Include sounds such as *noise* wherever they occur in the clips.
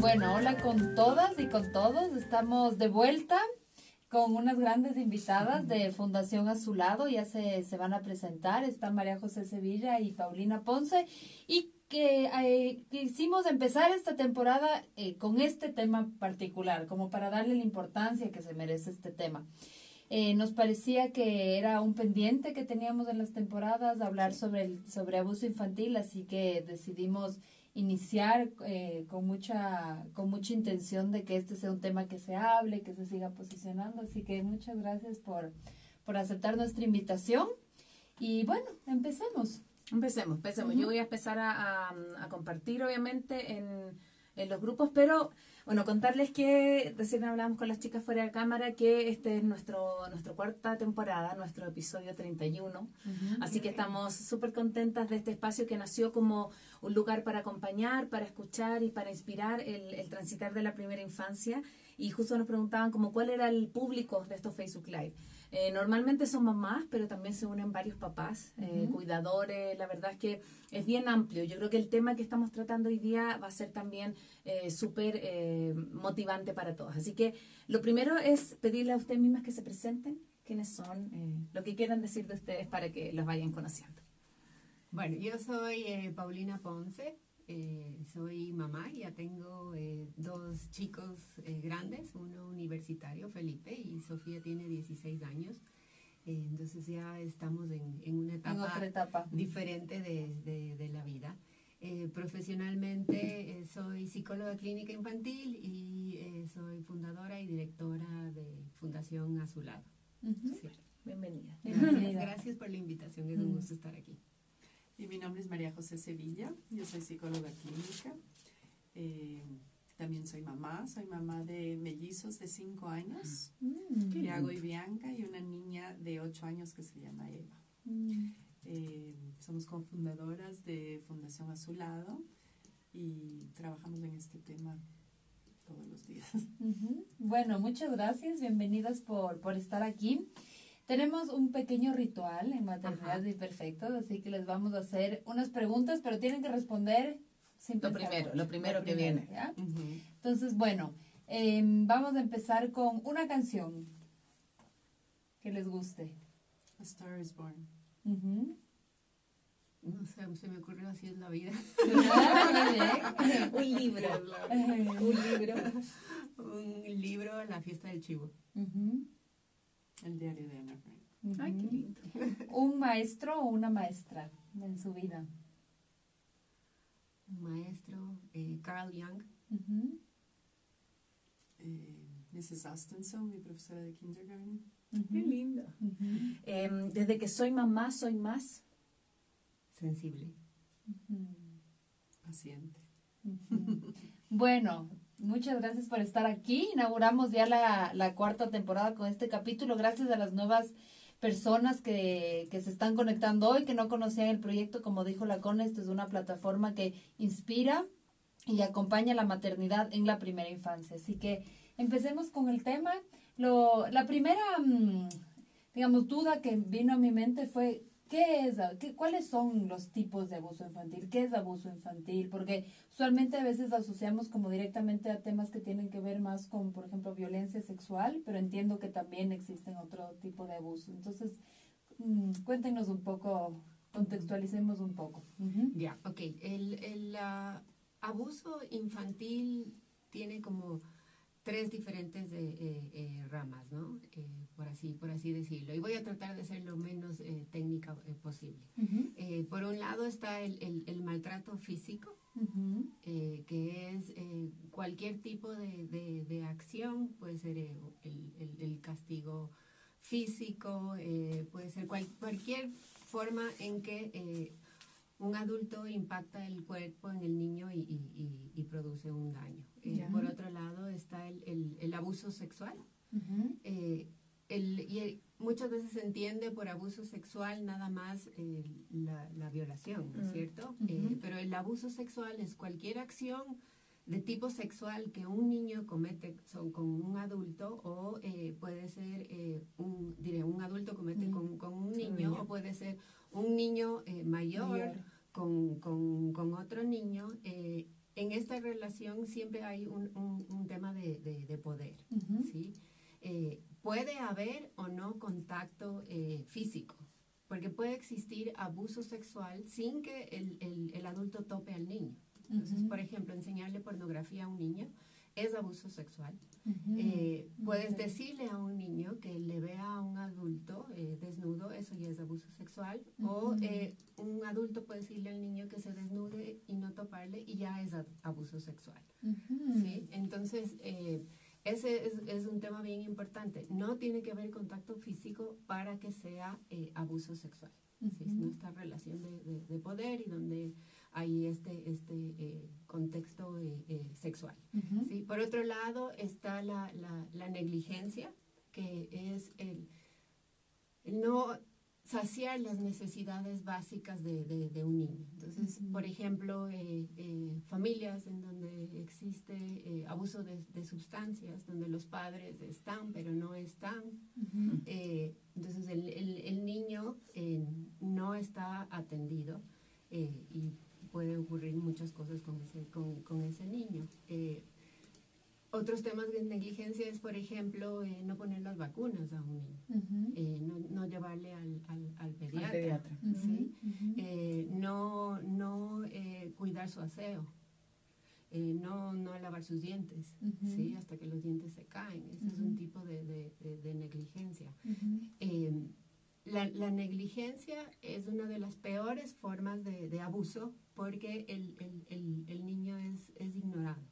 Bueno, hola con todas y con todos. Estamos de vuelta con unas grandes invitadas de Fundación Azulado. Ya se, se van a presentar. Están María José Sevilla y Paulina Ponce. Y que eh, quisimos empezar esta temporada eh, con este tema particular, como para darle la importancia que se merece este tema. Eh, nos parecía que era un pendiente que teníamos en las temporadas, hablar sobre, el, sobre abuso infantil, así que decidimos iniciar eh, con mucha con mucha intención de que este sea un tema que se hable, que se siga posicionando. Así que muchas gracias por, por aceptar nuestra invitación. Y bueno, empecemos. Empecemos, empecemos. Yo voy a empezar a, a, a compartir, obviamente, en, en, los grupos, pero bueno, contarles que recién hablamos con las chicas fuera de cámara que este es nuestro nuestra cuarta temporada, nuestro episodio 31. Uh -huh. Así que estamos súper contentas de este espacio que nació como un lugar para acompañar, para escuchar y para inspirar el, el transitar de la primera infancia. Y justo nos preguntaban como cuál era el público de estos Facebook Live. Eh, normalmente son mamás, pero también se unen varios papás, eh, uh -huh. cuidadores. La verdad es que es bien amplio. Yo creo que el tema que estamos tratando hoy día va a ser también eh, súper eh, motivante para todos. Así que lo primero es pedirle a ustedes mismas que se presenten, quiénes son, eh, lo que quieran decir de ustedes para que los vayan conociendo. Bueno, yo soy Paulina Ponce, eh, soy mamá, ya tengo eh, dos chicos grandes, uno universitario, Felipe, y Sofía tiene 16 años. entonces ya estamos en, en una etapa, en etapa, diferente de, de, de la vida. profesionalmente soy psicóloga clínica infantil y soy fundadora y directora de Fundación Azulado. Uh -huh. sí. Bienvenida. Gracias, gracias por la invitación, es un gusto estar aquí. Y mi nombre es María José Sevilla, yo soy psicóloga clínica, eh, también soy mamá, soy mamá de mellizos de 5 años, mm, y Bianca, y una niña de 8 años que se llama Eva. Mm. Eh, somos cofundadoras de Fundación Azulado y trabajamos en este tema todos los días. Uh -huh. Bueno, muchas gracias, bienvenidas por, por estar aquí. Tenemos un pequeño ritual en maternidad y perfectos, así que les vamos a hacer unas preguntas, pero tienen que responder sin Lo primero, lo primero lo que viene. ¿ya? Uh -huh. Entonces, bueno, eh, vamos a empezar con una canción que les guste. A Star is Born. Uh -huh. No sé, se me ocurrió así *laughs* *laughs* es la vida. un libro. *laughs* un libro. un libro, La fiesta del chivo. Uh -huh. El diario de Ana Frank. Uh -huh. Ay, qué lindo. *laughs* ¿Un maestro o una maestra en su vida? Un maestro, eh, Carl Jung. Uh -huh. eh, Mrs. Austenson, mi profesora de kindergarten. Uh -huh. Qué lindo. eh, desde que soy mamá, soy más sensible. Paciente. bueno, Muchas gracias por estar aquí. Inauguramos ya la, la, cuarta temporada con este capítulo. Gracias a las nuevas personas que, que, se están conectando hoy, que no conocían el proyecto. Como dijo la CONE, esto es una plataforma que inspira y acompaña la maternidad en la primera infancia. Así que empecemos con el tema. Lo, la primera, mm, digamos, duda que vino a mi mente fue ¿Qué es, qué, ¿Cuáles son los tipos de abuso infantil? ¿Qué es abuso infantil? Porque usualmente a veces asociamos como directamente a temas que tienen que ver más con, por ejemplo, violencia sexual, pero entiendo que también existen otro tipo de abuso. Entonces, mmm, cuéntenos un poco, contextualicemos un poco. Ya, yeah, ok. El, el uh, abuso infantil tiene como tres diferentes eh, eh, ramas, ¿no? Eh, por así por así decirlo. Y voy a tratar de ser lo menos eh, técnica posible. Uh -huh. por un lado está el, el, el maltrato físico, uh -huh. que es cualquier tipo de, de, de, acción, puede ser el, el castigo físico, puede ser cual, cualquier forma en que un adulto impacta el cuerpo en el niño y, y, y produce un daño. Eh, por otro lado está el, el, el abuso sexual. Uh -huh. eh, el, y muchas veces se entiende por abuso sexual nada más eh, la, la, violación, ¿no es cierto? Uh -huh. pero el abuso sexual es cualquier acción de tipo sexual que un niño comete son, con un adulto o eh, puede ser un, diré, un adulto comete uh -huh. con, con, un niño o puede ser un niño mayor, mayor. Con, con, con, otro niño en esta relación siempre hay un, un, un tema de, de, de poder, Ujú. ¿sí? Eh, puede haber o no contacto eh, físico, porque puede existir abuso sexual sin que el, el, el adulto tope al niño. Entonces, Ujú. por ejemplo, enseñarle pornografía a un niño es abuso sexual. Eh, puedes decirle a un niño que le vea a un adulto eh, desnudo, eso ya es abuso sexual. O eh, un adulto puede decirle al niño que se desnude y no toparle y ya es abuso sexual. ¿sí? Entonces, ese es, es un tema bien importante. No tiene que haber contacto físico para que sea abuso sexual. ¿sí? Sino esta relación de, de- de poder y donde hay este, este eh, contexto eh, eh, sexual. ¿sí? Por otro lado está la, la- la negligencia, que es el, el no saciar las necesidades básicas de, de- de un niño. Entonces, por ejemplo, familias en donde existe abuso de, de sustancias, donde los padres están pero no están. Entonces, el, el- el niño no está atendido eh, y puede ocurrir muchas cosas con ese, con, con ese niño. Eh, otros temas de negligencia es, por ejemplo, eh, no poner las vacunas a un niño, eh, no, no llevarle al, al, al pediatra, Al pediatra. ¿sí? Ujú. Eh, no, no eh, cuidar su aseo, eh, no, no lavar sus dientes. ¿sí? hasta que los dientes se caen. Ese es un tipo de, de- de- de negligencia. La, la negligencia es una de las peores formas de, de abuso porque el, el- el- el niño es, es ignorado,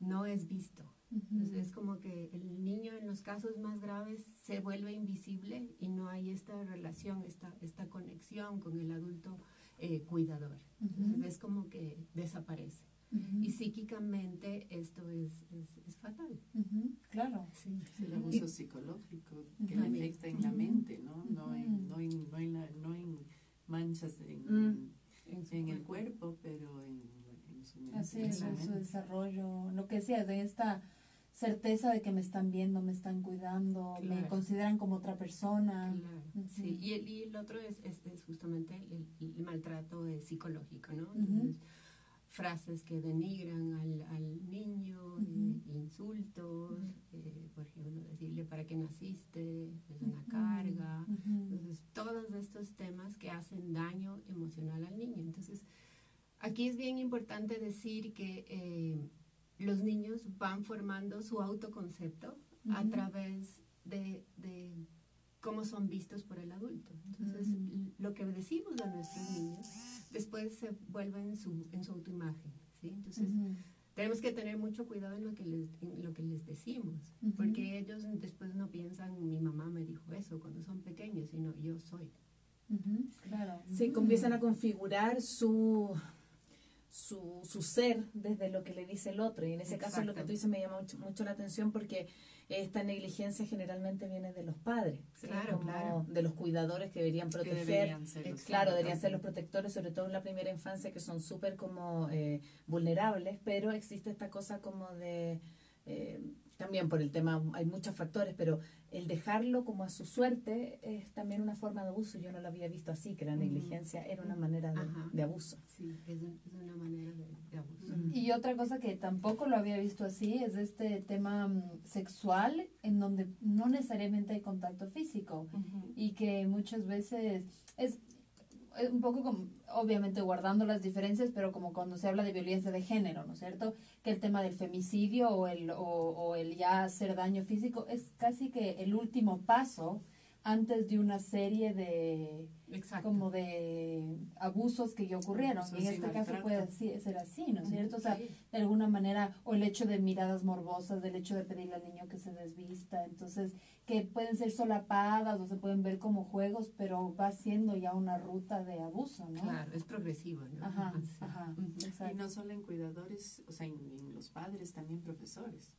no es visto. Entonces, es como que el niño en los casos más graves se vuelve invisible y no hay esta relación, esta, esta conexión con el adulto eh, cuidador. Entonces es como que desaparece. Y psíquicamente esto es, es, es fatal. Ujú. Claro. Sí, El abuso psicológico que le afecta en la mente, ¿no? No en, no en, no en, la- no en manchas en, Mm. En el cuerpo. pero en, en su mente. Así en es, su en su mente. desarrollo. Lo que decías, de esta certeza de que me están viendo, me están cuidando, me consideran como otra persona. Claro, sí. Y el, y el otro es, es, es justamente el, el maltrato eh, psicológico, ¿no? Entonces, frases que denigran al, al niño, eh, insultos, eh, por ejemplo, decirle para qué naciste, es una carga. Entonces, todos estos temas que hacen daño emocional al niño. Entonces, aquí es bien importante decir que eh, los niños van formando su autoconcepto a través de, de cómo son vistos por el adulto. Entonces, lo que decimos a nuestros niños después se vuelve en su, en su autoimagen. ¿sí? Entonces, Ujú. tenemos que tener mucho cuidado en lo que les, en lo que les decimos, Ujú. porque ellos después no piensan, mi mamá me dijo eso cuando son pequeños, sino yo soy. Ujú. Claro. Sí, comienzan a configurar su, su, su ser desde lo que le dice el otro. Y en ese caso lo que Exacto. tú dices me llama mucho, mucho la atención porque esta negligencia generalmente viene de los padres, ¿sí? Claro, Como claro. de los cuidadores que deberían Que proteger. deberían ser los Claro, deberían ser los protectores, sobre todo en la primera infancia, que son súper como eh, vulnerables, pero existe esta cosa como de, eh, también por el tema, hay muchos factores, pero el dejarlo como a su suerte es también una forma de abuso. Yo no lo había visto así, que la negligencia era una manera de, abuso. Sí, es, un- es una manera de, de abuso. Mm. Y otra cosa que tampoco lo había visto así es este tema mm, sexual en donde no necesariamente hay contacto físico y que muchas veces es es un poco como, obviamente guardando las diferencias, pero como cuando se habla de violencia de género, ¿no es cierto? Que el tema del femicidio o el, o, o el ya hacer daño físico es casi que el último paso antes de una serie de Exacto. como de abusos que ya ocurrieron. Abusos y en este caso puede ser así, ¿no es cierto? O sea, Sí. de alguna manera, o el hecho de miradas morbosas, del hecho de pedirle al niño que se desvista, entonces, que pueden ser solapadas o se pueden ver como juegos, pero va siendo ya una ruta de abuso, ¿no? Claro, es progresivo, ¿no? Ajá, *laughs* Sí. ajá. Y exacto. no solo en cuidadores, o sea, en, en los padres, también profesores.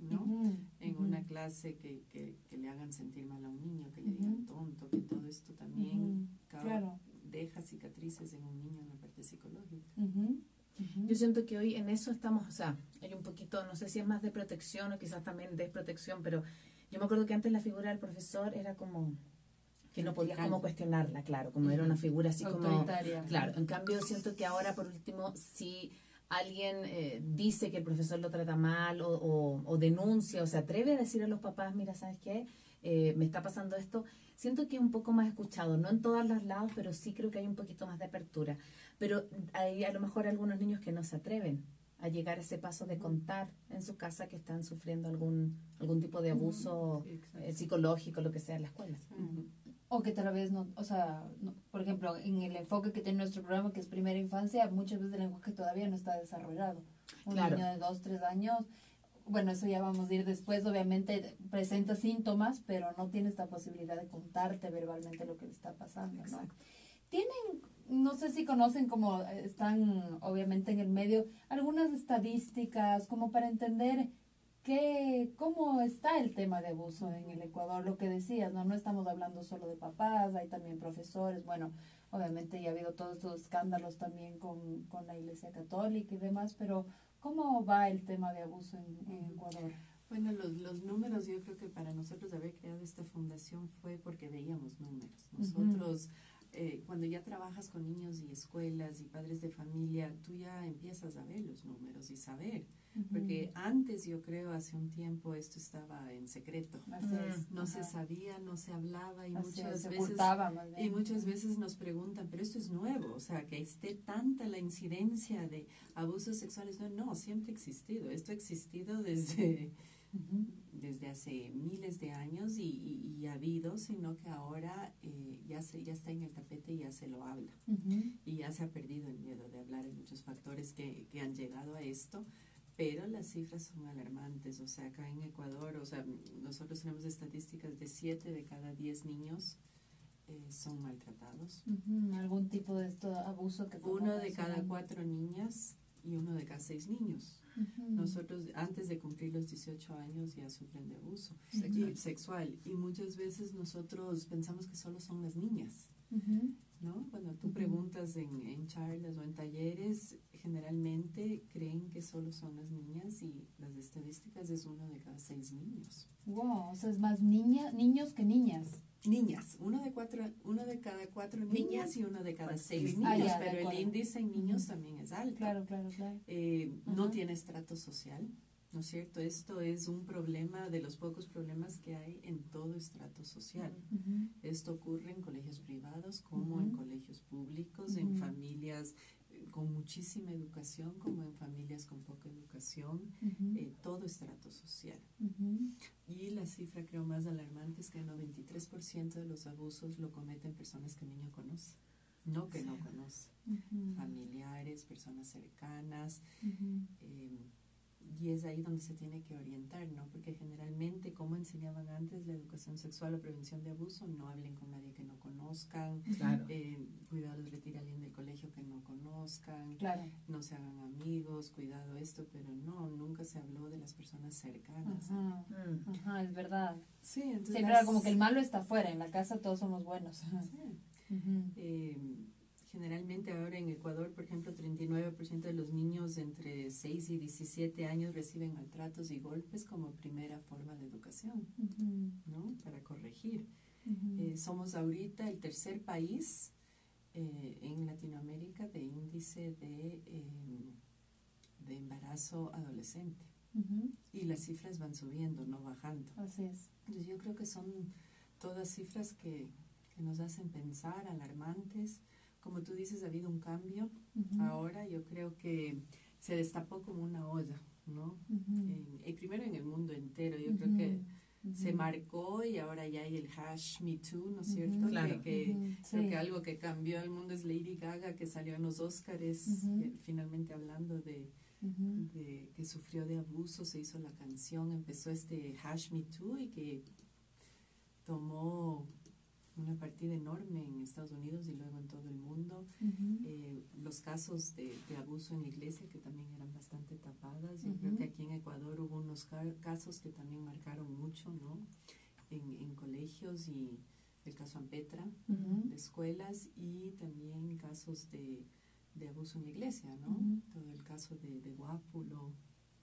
¿no? En una clase que, que, que le hagan sentir mal a un niño, que le digan tonto, que todo esto también Claro. deja cicatrices en un niño en la parte psicológica. Ujú, ujú. Yo siento que hoy en eso estamos, o sea, hay un poquito, no sé si es más de protección o quizás también desprotección, pero yo me acuerdo que antes la figura del profesor era como que no podías como cuestionarla, claro, como era una figura así como... Claro, en cambio siento que ahora por último sí alguien eh, dice que el profesor lo trata mal o, o, o, denuncia o se atreve a decir a los papás, mira, ¿sabes qué? Eh, me está pasando esto. Siento que es un poco más escuchado, no en todos los lados, pero sí creo que hay un poquito más de apertura. Pero hay a lo mejor algunos niños que no se atreven a llegar a ese paso de contar en su casa que están sufriendo algún, algún tipo de abuso eh, psicológico, lo que sea en la escuela. O que tal vez no, o sea, por ejemplo, en el enfoque que tiene nuestro programa, que es primera infancia, muchas veces el enfoque todavía no está desarrollado. Un niño de dos, tres años, bueno, eso ya vamos a ir después, obviamente presenta síntomas, pero no tiene esta posibilidad de contarte verbalmente lo que le está pasando, ¿no? Tienen, no sé si conocen como están obviamente en el medio, algunas estadísticas como para entender ¿Qué, ¿Cómo está el tema de abuso en el Ecuador? Lo que decías, ¿no? No estamos hablando solo de papás, hay también profesores. Bueno, obviamente ya ha habido todos estos escándalos también con, con la Iglesia Católica y demás, pero ¿cómo va el tema de abuso en, en Ecuador? Bueno, los, los, números, yo creo que para nosotros haber creado esta fundación fue porque veíamos números. Nosotros, uh -huh. eh, cuando ya trabajas con niños y escuelas y padres de familia, tú ya empiezas a ver los números y saber. Porque antes, yo creo, hace un tiempo esto estaba en secreto. Es, no se sabía, no se hablaba y Así muchas es, se veces y muchas veces nos preguntan, pero esto es nuevo, o sea, que esté tanta la incidencia de abusos sexuales. No, no, siempre ha existido. Esto ha existido *laughs* desde Uh -huh. desde hace miles de años y, y, y ha habido, sino que ahora eh, ya, se, ya está en el tapete y ya se lo habla. Uh -huh. Y ya se ha perdido el miedo de hablar. Hay muchos factores que, que han llegado a esto, pero las cifras son alarmantes. O sea, acá en Ecuador, o sea, nosotros tenemos estadísticas de 7 de cada 10 niños eh, son maltratados. Uh -huh. ¿Algún tipo de esto, abuso que Uno de cada cuatro niñas y uno de cada seis niños. Uh -huh. Nosotros, antes de cumplir los 18 años, ya sufren de abuso Sexual. Y, sexual. y muchas veces nosotros pensamos que solo son las niñas. Uh -huh. ¿No? Cuando tú preguntas en, en charlas o en talleres, generalmente creen que solo son las niñas y las estadísticas es uno de cada seis niños. Wow, o sea, es más niña, niños que niñas. Niñas, uno de, cuatro, uno de cada cuatro niñas y uno de cada seis Ah, niños, ya, pero el índice en niños también es alto. Claro, claro, claro. Eh, no tiene estrato social, ¿no es cierto? Esto es un problema de los pocos problemas que hay en todo estrato social. Esto ocurre en colegios privados como en colegios públicos, en familias eh, con muchísima educación como en familias con poca educación, eh, todo estrato social. Y la cifra creo más alarmante es que el 93% de los abusos lo cometen personas que el niño conoce, no que no conoce, familiares, personas cercanas, eh, y es ahí donde se tiene que orientar, ¿no? Porque generalmente, como enseñaban antes, la educación sexual o prevención de abuso, no hablen con nadie que no conozcan, Claro. eh, cuidado les retira a alguien del colegio que no conozcan, Claro. no se hagan amigos, cuidado esto, pero no, nunca se habló de las personas cercanas. Ajá. Mm. Ajá, es verdad. Sí, entonces... Siempre era como que el malo está afuera, en la casa todos somos buenos. Sí. Ujú. Eh, generalmente ahora en Ecuador, por ejemplo, 39% de los niños entre 6 y 17 años reciben maltratos y golpes como primera forma de educación, Ujú. ¿no? Para corregir. Ujú. Eh, somos ahorita el tercer país eh, en Latinoamérica de índice de, eh, de embarazo adolescente. Ujú. Y las cifras van subiendo, no bajando. Así es. Entonces yo creo que son todas cifras que, que nos hacen pensar, alarmantes. Como tú dices, ha habido un cambio. Ujú. Ahora yo creo que se destapó como una olla, ¿no? Ujú. En- y primero en el mundo entero. Yo creo que se marcó y ahora ya hay el hash Me Too, ¿no es cierto? Claro. Que, que Ujú. creo Sí. que algo que cambió el mundo es Lady Gaga, que salió en los Oscars, Ujú. eh, finalmente hablando de, de que sufrió de abuso, se hizo la canción, empezó este hash Me Too y que tomó una partida enorme en Estados Unidos y luego en todo el mundo. Eh, los casos de, de abuso en la iglesia que también eran bastante tapadas. Yo creo que aquí en Ecuador hubo unos ca- casos que también marcaron mucho, ¿no? En, en colegios y el caso Ampetra, de escuelas y también casos de, de abuso en la iglesia, ¿no? Todo el caso de, de Guápulo,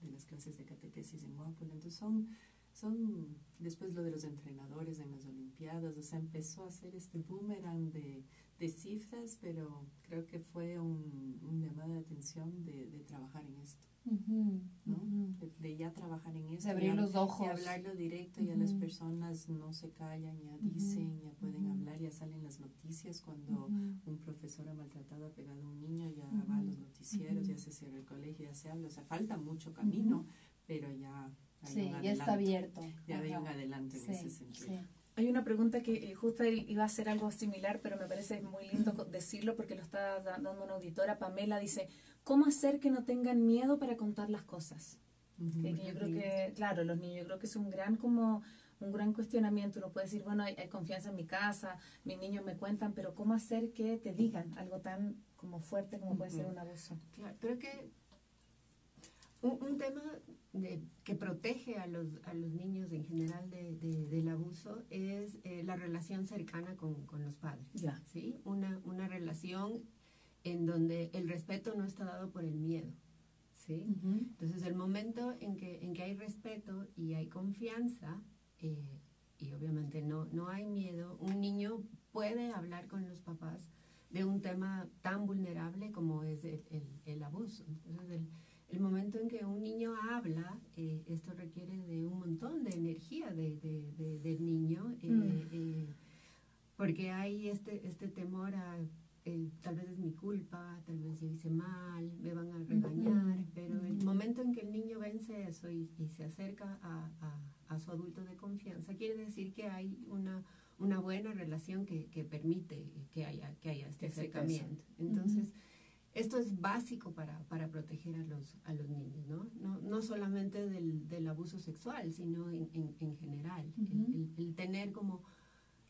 de las clases de catequesis en Guápulo. Entonces son, son, después lo de los entrenadores en las Olimpiadas, o sea, empezó a hacer este boomerang de, de cifras, pero creo que fue un, un llamado de atención de, de trabajar en esto. ¿no? De, de ya trabajar en eso. De abrir los ojos. Y hablarlo directo, ya las personas no se callan, ya dicen, ya pueden hablar, ya salen las noticias cuando un profesor ha maltratado, ha pegado a un niño, ya va a los noticieros, ya se cierra el colegio, ya se habla. O sea, falta mucho camino, pero ya hay Sí, ya está abierto. Ya hay un Ajá. adelanto en Sí, ese sentido. sí. Hay una pregunta que eh, justo iba a hacer algo similar, pero me parece muy lindo decirlo porque lo está da- dando una auditora. Pamela dice, ¿cómo hacer que no tengan miedo para contar las cosas? Ujú. Que- que yo creo que, claro, los niños, yo creo que es un gran como un gran cuestionamiento. Uno puede decir, bueno, hay, hay confianza en mi casa, mis niños me cuentan, pero ¿cómo hacer que te digan algo tan como fuerte como puede ser Ujú. un abuso? Claro, creo que un, un tema de- que protege a los, a los niños en general de- de- del abuso es eh, la relación cercana con, con los padres. Ya. ¿sí? Una, una relación en donde el respeto no está dado por el miedo. ¿sí? Ujú. Entonces, el momento en que, en que hay respeto y hay confianza, eh, y obviamente no, no hay miedo, un niño puede hablar con los papás de un tema tan vulnerable como es el, el- el abuso. Entonces, el, el momento en que un niño habla, eh, esto requiere de un montón de energía de, de- de- del niño, eh, Mm. eh, porque hay este, este temor a eh, tal vez es mi culpa, tal vez yo hice mal, me van a regañar, pero el momento en que el niño vence eso y, y se acerca a, a- a su adulto de confianza, quiere decir que hay una, una buena relación que, que permite que haya, que haya este acercamiento. Entonces, esto es básico para, para proteger a los, a los niños, ¿no? No, no solamente del, del abuso sexual, sino en, en- en general. El- Ujú. el, el tener como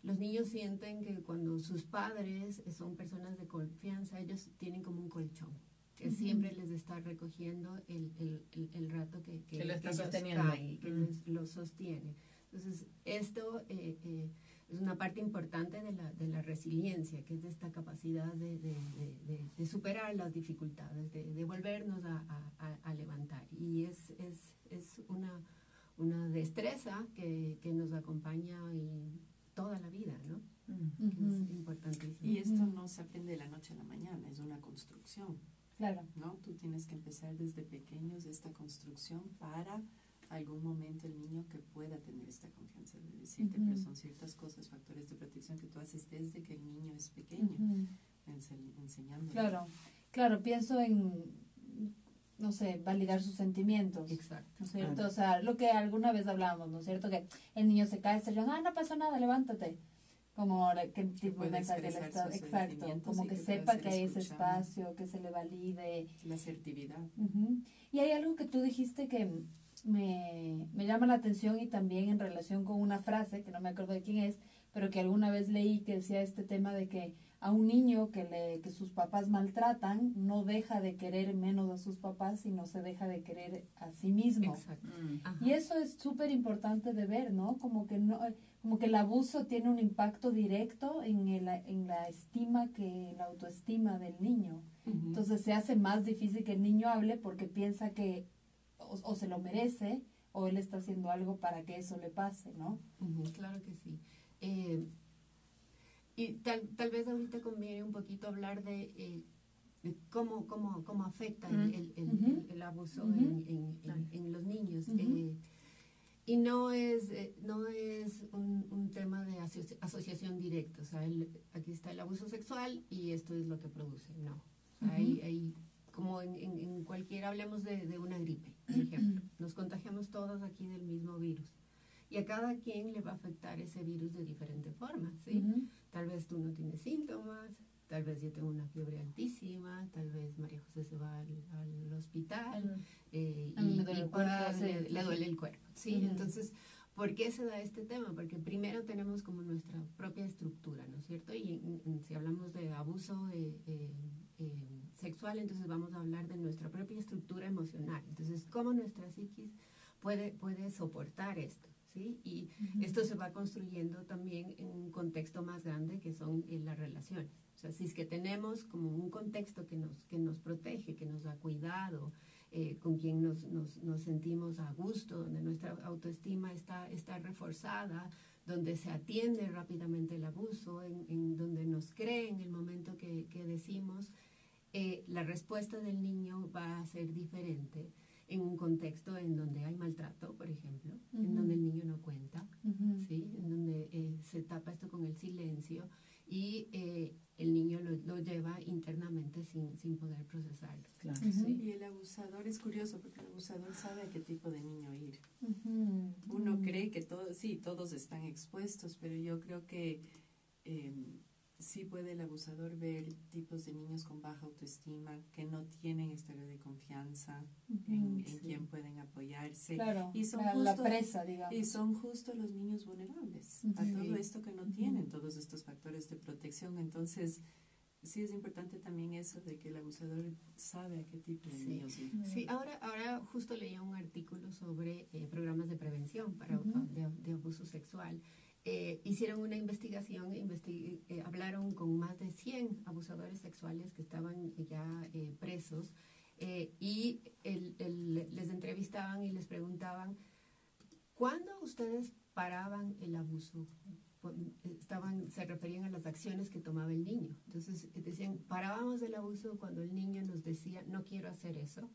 los niños sienten que cuando sus padres son personas de confianza, ellos tienen como un colchón que Ujú. siempre les está recogiendo el, el, el, el rato que, Que lo está ellos sosteniendo. caen, que Mm. los- lo sostiene. Entonces, esto eh, eh, es una parte importante de la, de la resiliencia, que es de esta capacidad de, de, de- de- de superar las dificultades, de, de volvernos a, a- a- levantar. Y es, es, es una, una destreza que, que nos acompaña y toda la vida, ¿no? Mm. Que es Ujú. importantísimo. Y esto no se aprende de la noche a la mañana, es una construcción, Claro. ¿no? Tú tienes que empezar desde pequeños esta construcción para algún momento el niño que pueda tener esta confianza de decirte, Ujú. pero son ciertas cosas, factores de protección que tú haces desde que el niño es pequeño, Ujú. ense- enseñándole. Claro, claro, pienso en, no sé, validar sus sentimientos. Exacto. ¿No es cierto? O sea, lo que alguna vez hablábamos, ¿no es cierto? Que el niño se cae, se llama, ah, no pasó nada, levántate. Como ahora, que tipo de mensaje le está, exacto, como que que sepa que hay ese espacio, que se le valide. La asertividad. Ujú. Y hay algo que tú dijiste que me, me llama la atención y también en relación con una frase, que no me acuerdo de quién es, pero que alguna vez leí que decía este tema de que a un niño que, le, que sus papás maltratan no deja de querer menos a sus papás, sino se deja de querer a sí mismo. Exacto. Mm. Y eso es súper importante de ver, ¿no? Como que no, como que el abuso tiene un impacto directo en, el, en la estima que, la autoestima del niño. Entonces se hace más difícil que el niño hable porque piensa que o, o se lo merece o él está haciendo algo para que eso le pase, ¿no? Claro que sí. Eh, y tal, tal vez ahorita conviene un poquito hablar de, eh, de cómo, cómo, cómo afecta el, el- el- Ujú. el- el abuso Ujú. en, en- en- en los niños. Eh, y no es, eh, no es un, un tema de asoci- asociación directa. O sea, el- aquí está el abuso sexual y esto es lo que produce. No. O sea, hay, Ujú. hay- como en, en, en cualquier, hablemos de, de una gripe, por ejemplo. *clears throat* Nos contagiamos todos aquí del mismo virus. Y a cada quien le va a afectar ese virus de diferente forma, ¿sí? Tal vez tú no tienes síntomas, tal vez yo tengo una fiebre altísima, tal vez María José se va al, al hospital eh, y, me duele y el cuerpo, pueda- sí. le, le duele el cuerpo, ¿sí? Entonces, ¿por qué se da este tema? Porque primero tenemos como nuestra propia estructura, ¿no es cierto? Y en- en- si hablamos de abuso eh, eh, eh, sexual, entonces vamos a hablar de nuestra propia estructura emocional. Entonces, ¿cómo nuestra psiquis puede, puede soportar esto? ¿Sí? Y esto se va construyendo también en un contexto más grande que son eh, las relaciones. O sea, si es que tenemos como un contexto que nos, que nos protege, que nos da cuidado, eh, con quien nos, nos, nos sentimos a gusto, donde nuestra autoestima está, está reforzada, donde se atiende rápidamente el abuso, en, en donde nos cree en el momento que, que decimos, eh, la respuesta del niño va a ser diferente en un contexto en donde hay maltrato, por ejemplo, en donde el niño no cuenta, ¿sí? en donde eh, se tapa esto con el silencio y eh, el niño lo, lo, lleva internamente sin, sin poder procesarlo. Claro. ¿sí? Y el abusador es curioso porque el abusador sabe a qué tipo de niño ir. Uno cree que todos, sí, todos están expuestos, pero yo creo que eh, sí puede el abusador ver tipos de niños con baja autoestima que no tienen estado de confianza en, en quien pueden apoyarse. Claro, y son la, justo, la presa digamos. y son justo los niños vulnerables a todo esto que no tienen todos estos factores de protección. Entonces sí es importante también eso de que el abusador sabe a qué tipo de sí. niños ir. Sí, ahora, ahora justo leía un artículo sobre eh, programas de prevención para, de, de abuso sexual eh, hicieron una investigación, investi eh, hablaron con más de 100 abusadores sexuales que estaban ya eh, presos y el, el, les entrevistaban y les preguntaban, ¿cuándo ustedes paraban el abuso? Estaban, se referían a las acciones que tomaba el niño. Entonces decían, parábamos el abuso cuando el niño nos decía, no quiero hacer eso.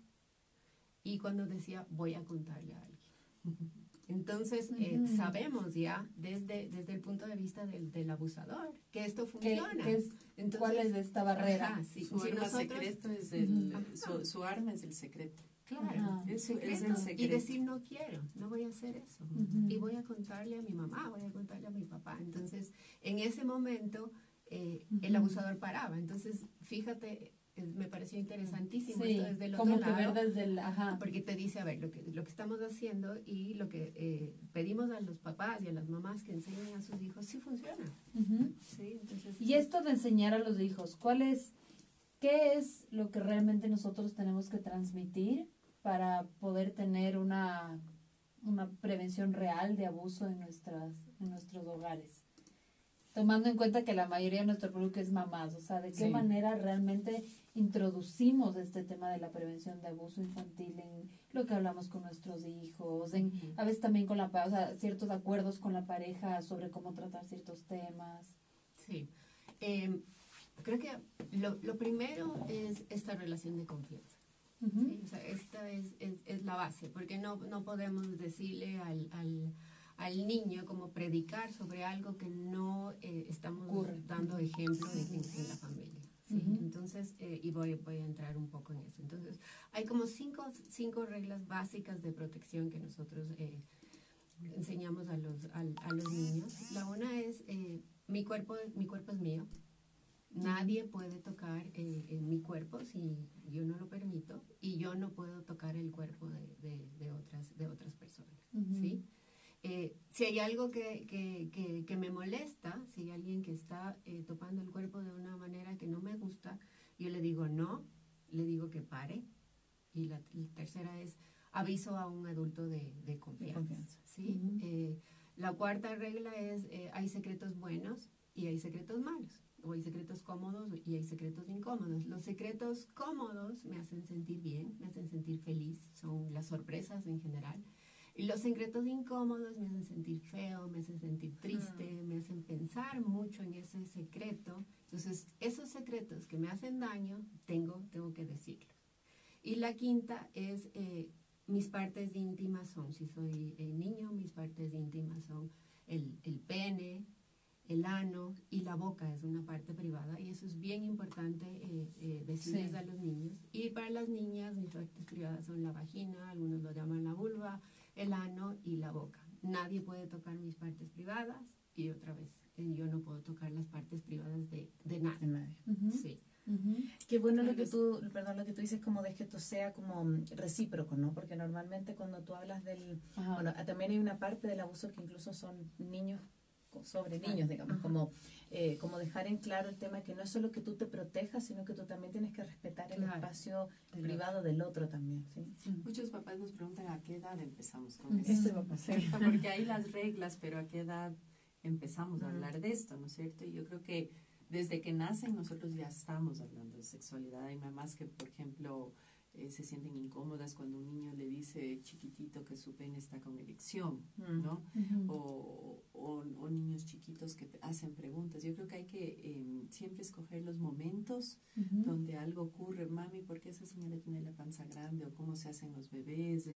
Y cuando decía, voy a contarle a alguien. *laughs* Entonces, eh, sabemos ya desde, desde el punto de vista del, del abusador que esto funciona. ¿Qué, qué es, Entonces, ¿Cuál es esta barrera? Ajá, sí, su, si arma nosotros, secreto es el, su, su, arma es el secreto. Claro, es, secreto. es, el secreto. Y decir no quiero, no voy a hacer eso. Y voy a contarle a mi mamá, voy a contarle a mi papá. Entonces, en ese momento, eh, el abusador paraba. Entonces, fíjate, me pareció interesantísimo sí, esto desde el como otro que lado, ver desde el, ajá. porque te dice, a ver, lo que, lo que estamos haciendo y lo que eh, pedimos a los papás y a las mamás que enseñen a sus hijos, sí funciona. Uh -huh. ¿Sí? Entonces, y esto de enseñar a los hijos, ¿cuál es, qué es lo que realmente nosotros tenemos que transmitir para poder tener una, una prevención real de abuso en, nuestras, en nuestros hogares? Tomando en cuenta que la mayoría de nuestro público es mamás, o sea, de qué sí. manera realmente introducimos este tema de la prevención de abuso infantil en lo que hablamos con nuestros hijos, en, a veces también con la, o sea, ciertos acuerdos con la pareja sobre cómo tratar ciertos temas. Sí, eh, creo que lo, lo, primero es esta relación de confianza. Uh -huh. ¿sí? o sea, esta es, es, es, la base, porque no, no podemos decirle al, al al niño como predicar sobre algo que no eh, estamos Ocurre. dando ejemplo en, en, en la familia. ¿sí? Uh -huh. Entonces, eh, y voy, voy a entrar un poco en eso. Entonces, hay como cinco, cinco reglas básicas de protección que nosotros eh, enseñamos a los, a, a, los niños. La una es, mi, cuerpo, mi cuerpo es mío. Nadie puede tocar mi cuerpo si yo no lo permito y yo no puedo tocar el cuerpo de, de, de otras, de otras personas. Uh -huh. ¿sí? Eh, si hay algo que, que, que, que, me molesta, si hay alguien que está eh, topando el cuerpo de una manera que no me gusta, yo le digo no, le digo que pare. Y la, la tercera es aviso a un adulto de, de confianza. De confianza. ¿sí? Uh -huh. eh, la cuarta regla es eh, hay secretos buenos y hay secretos malos. O hay secretos cómodos y hay secretos incómodos. Los secretos cómodos me hacen sentir bien, me hacen sentir feliz, son las sorpresas en general. Los secretos incómodos me hacen sentir feo, me hacen sentir triste, me hacen pensar mucho en ese secreto. Entonces, esos secretos que me hacen daño, tengo, tengo que decirlos. Y la quinta es, eh, mis partes íntimas son, si soy eh, niño, mis partes íntimas son el, el pene, el ano y la boca es una parte privada y eso es bien importante eh, eh, decirles sí. a los niños. Y para las niñas, mis partes privadas son la vagina, algunos lo llaman la vulva, el ano y la boca. Nadie puede tocar mis partes privadas y otra vez, eh, yo no puedo tocar las partes privadas de, de nadie. De nadie. Uh -huh. Sí. Uh -huh. Qué bueno lo que tú, perdón, lo que tú dices como de que esto sea como recíproco, ¿no? Porque normalmente cuando tú hablas del, Ajá. bueno, también hay una parte del abuso que incluso son niños sobre niños, digamos, Ajá. como, eh, como dejar en claro el tema que no es solo que tú te protejas, sino que tú también tienes que respetar el claro. espacio del privado otro. del otro también. ¿sí? Sí. Muchos papás nos preguntan a qué edad empezamos con eso. Eso va a pasar. *laughs* Porque hay las reglas, pero a qué edad empezamos a hablar de esto, ¿no es cierto? Y yo creo que desde que nacen nosotros ya estamos hablando de sexualidad. Hay mamás que, por ejemplo, eh, se sienten incómodas cuando un niño le dice chiquitito que su pene está con erección, Mm. ¿no? o, o- o niños chiquitos que hacen preguntas. Yo creo que hay que eh, siempre escoger los momentos donde algo ocurre, mami, ¿por qué esa señora tiene la panza grande? ¿O cómo se hacen los bebés?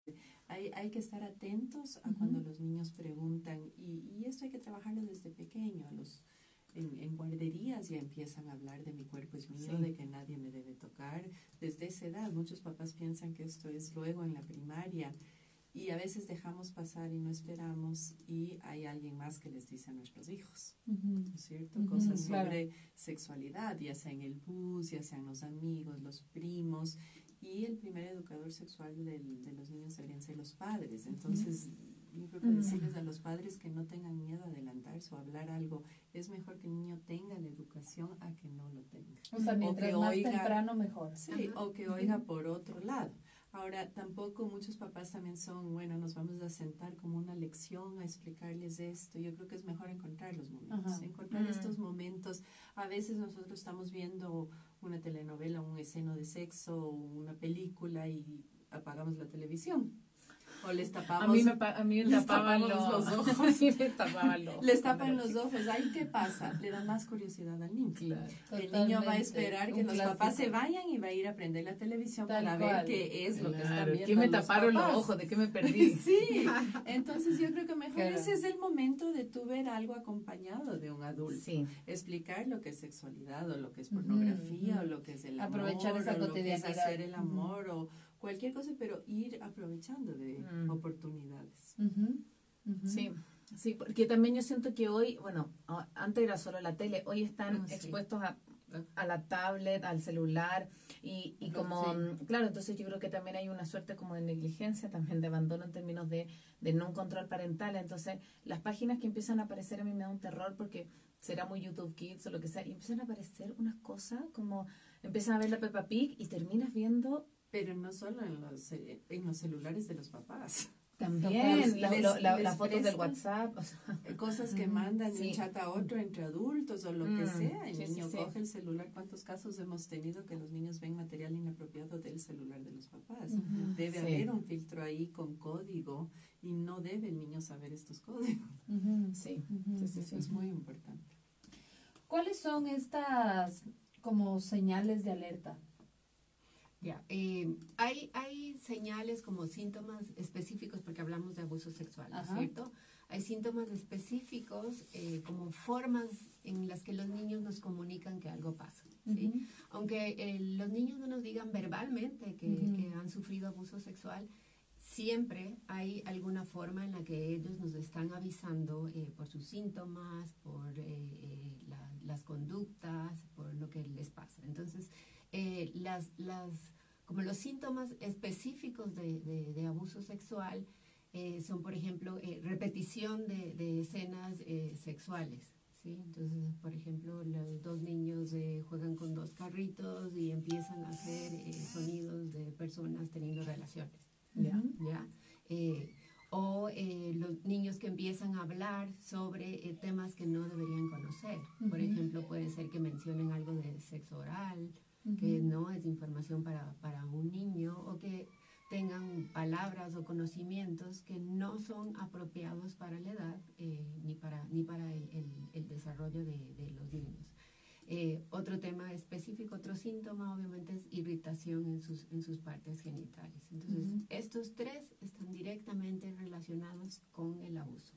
Hay, hay que estar atentos a cuando los niños preguntan y, y esto hay que trabajarlo desde pequeño. A los, en, en guarderías ya empiezan a hablar de mi cuerpo es mío, Sí. de que nadie me debe tocar. Desde esa edad, muchos papás piensan que esto es luego en la primaria y a veces dejamos pasar y no esperamos y hay alguien más que les dice a nuestros hijos. ¿no es cierto? Cosas claro. sobre sexualidad, ya sea en el bus, ya sean los amigos, los primos, y el primer educador sexual del- de los niños deberían ser los padres. Entonces, yo creo que decirles a los padres que no tengan miedo a adelantarse o hablar algo, es mejor que el niño tenga la educación a que no lo tenga. O sea, O mientras que más oiga- temprano, mejor. Sí, Ajá. o que oiga por otro lado. Ahora, tampoco muchos papás también son, bueno, nos vamos a sentar como una lección a explicarles esto. Yo creo que es mejor encontrar los momentos, Ajá. encontrar Mm. estos momentos. A veces nosotros estamos viendo una telenovela, un esceno de sexo, una película y apagamos la televisión. O les tapamos, A mí me, a mí me les tapaban los, los *laughs* ojos. Me tapaban los ojos. les tapan los ojos. Ahí, ¿qué pasa? Le da más curiosidad al niño. Claro. El niño va a esperar que un los clásico. papás se vayan y va a ir a prender la televisión Tal para cual. ver qué es lo que están Claro, viendo. ¿Qué me los taparon los ojos? ¿De qué me *laughs* perdí? Sí, entonces yo creo que mejor Claro. ese es el momento de tú ver algo acompañado de un adulto. Sí. Explicar lo que es sexualidad o lo que es pornografía o lo que es el amor Aprovechar esa o lo que es cotidianidad. hacer el amor o cualquier cosa, pero ir aprovechando de Mm. oportunidades. Sí, sí, porque también yo siento que hoy, bueno, antes era solo la tele, hoy están Ah, sí. expuestos a, a la tablet, al celular y, y como, Sí. claro, entonces yo creo que también hay una suerte como de negligencia, también de abandono en términos de, de no control parental, entonces las páginas que empiezan a aparecer a mí me da un terror porque será muy YouTube Kids o lo que sea, y empiezan a aparecer unas cosas como, empiezan a ver la Peppa Pig y terminas viendo Pero no solo en los, eh, en los celulares de los papás. también la- les- lo- la- les las fotos del WhatsApp, o sea, cosas que mandan sí. un chat a otro entre adultos o lo que Mm, sea. El sí, niño sí. coge el celular. ¿Cuántos casos hemos tenido que los niños ven material inapropiado del celular de los papás? Ujú. Debe Sí. haber un filtro ahí con código y no debe el niño saber estos códigos. Sí, Ujú. sí, sí, Eso sí. es muy importante. ¿Cuáles son estas como señales de alerta? Ya, eh, hay, hay señales como síntomas específicos, porque hablamos de abuso sexual, ¿no es cierto? Hay síntomas específicos eh, como formas en las que los niños nos comunican que algo pasa. ¿sí? Ujú. Aunque eh, los niños no nos digan verbalmente que, Ujú. que han sufrido abuso sexual, siempre hay alguna forma en la que ellos nos están avisando eh, por sus síntomas, por eh, eh, la- las conductas, por lo que les pasa. Entonces, eh, las, las, como los síntomas específicos de, de- de abuso sexual eh, son, por ejemplo, eh, repetición de, de escenas eh, sexuales. ¿sí? Entonces, por ejemplo, los dos niños eh, juegan con dos carritos y empiezan a hacer eh, sonidos de personas teniendo relaciones. Ya. ¿ya? O eh, los niños que empiezan a hablar sobre eh, temas que no deberían conocer. Por Ujú. ejemplo, puede ser que mencionen algo de sexo oral, que no es información para, para un niño, o que tengan palabras o conocimientos que no son apropiados para la edad eh, ni para, ni para el, el- el desarrollo de, de los niños. Eh, otro tema específico, otro síntoma, obviamente, es irritación en sus, en sus partes genitales. Entonces, estos tres están directamente relacionados con el abuso.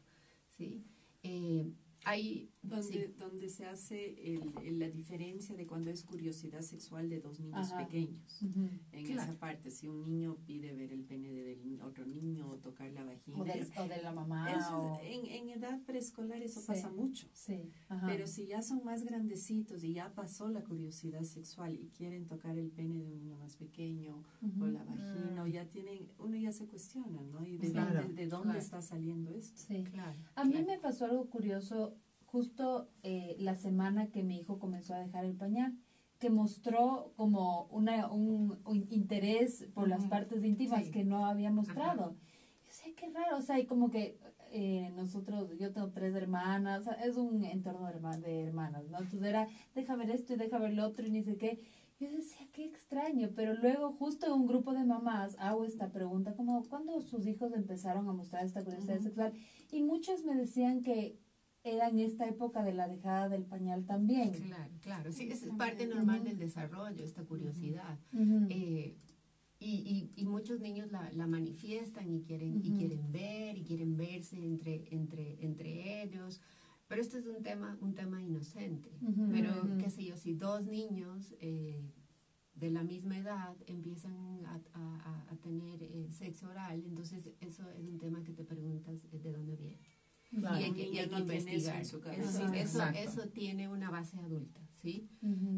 ¿sí? Eh, hay, Donde, sí, donde se hace el- el- la diferencia de cuando es curiosidad sexual de dos niños Ajá. pequeños. En Claro. esa parte, si un niño pide ver el pene de del otro niño o tocar la vagina, O de, es- o de la mamá. eso- o- en, en edad preescolar eso Sí. pasa mucho. Sí. Ajá. Pero si ya son más grandecitos y ya pasó la curiosidad sexual y quieren tocar el pene de un niño más pequeño Ujú. o la vagina, o Mm. ya tienen, uno ya se cuestiona, ¿no? ¿Y de Claro, dónde, de dónde claro. está saliendo esto? Sí. claro. A mí claro. me pasó algo curioso justo eh, la semana que mi hijo comenzó a dejar el pañal, que mostró como una, un, un interés por las Ujú. partes íntimas Sí. que no había mostrado. Yo sé, qué raro, o sea, y como que eh, nosotros, yo tengo tres hermanas, o sea, es un entorno de, herma- de hermanas, ¿no? Entonces era, deja ver esto y deja ver lo otro y ni sé qué. Yo decía, qué extraño, pero luego justo un grupo de mamás hago esta pregunta, como cuando sus hijos empezaron a mostrar esta curiosidad sexual, y muchos me decían que era en esta época de la dejada del pañal también. Claro, claro, sí, es parte normal del desarrollo, esta curiosidad. Eh, y, y, muchos niños la, la manifiestan y quieren, y quieren ver, y quieren verse entre, entre, entre ellos. Pero esto es un tema, un tema inocente. Pero, qué sé yo, si dos niños eh, de la misma edad empiezan a, a, a tener eh, sexo oral, entonces eso es un tema que te preguntas eh, de dónde viene. Y hay que, y hay que investigar. Eso, eso, eso, tiene una base adulta. ¿Sí?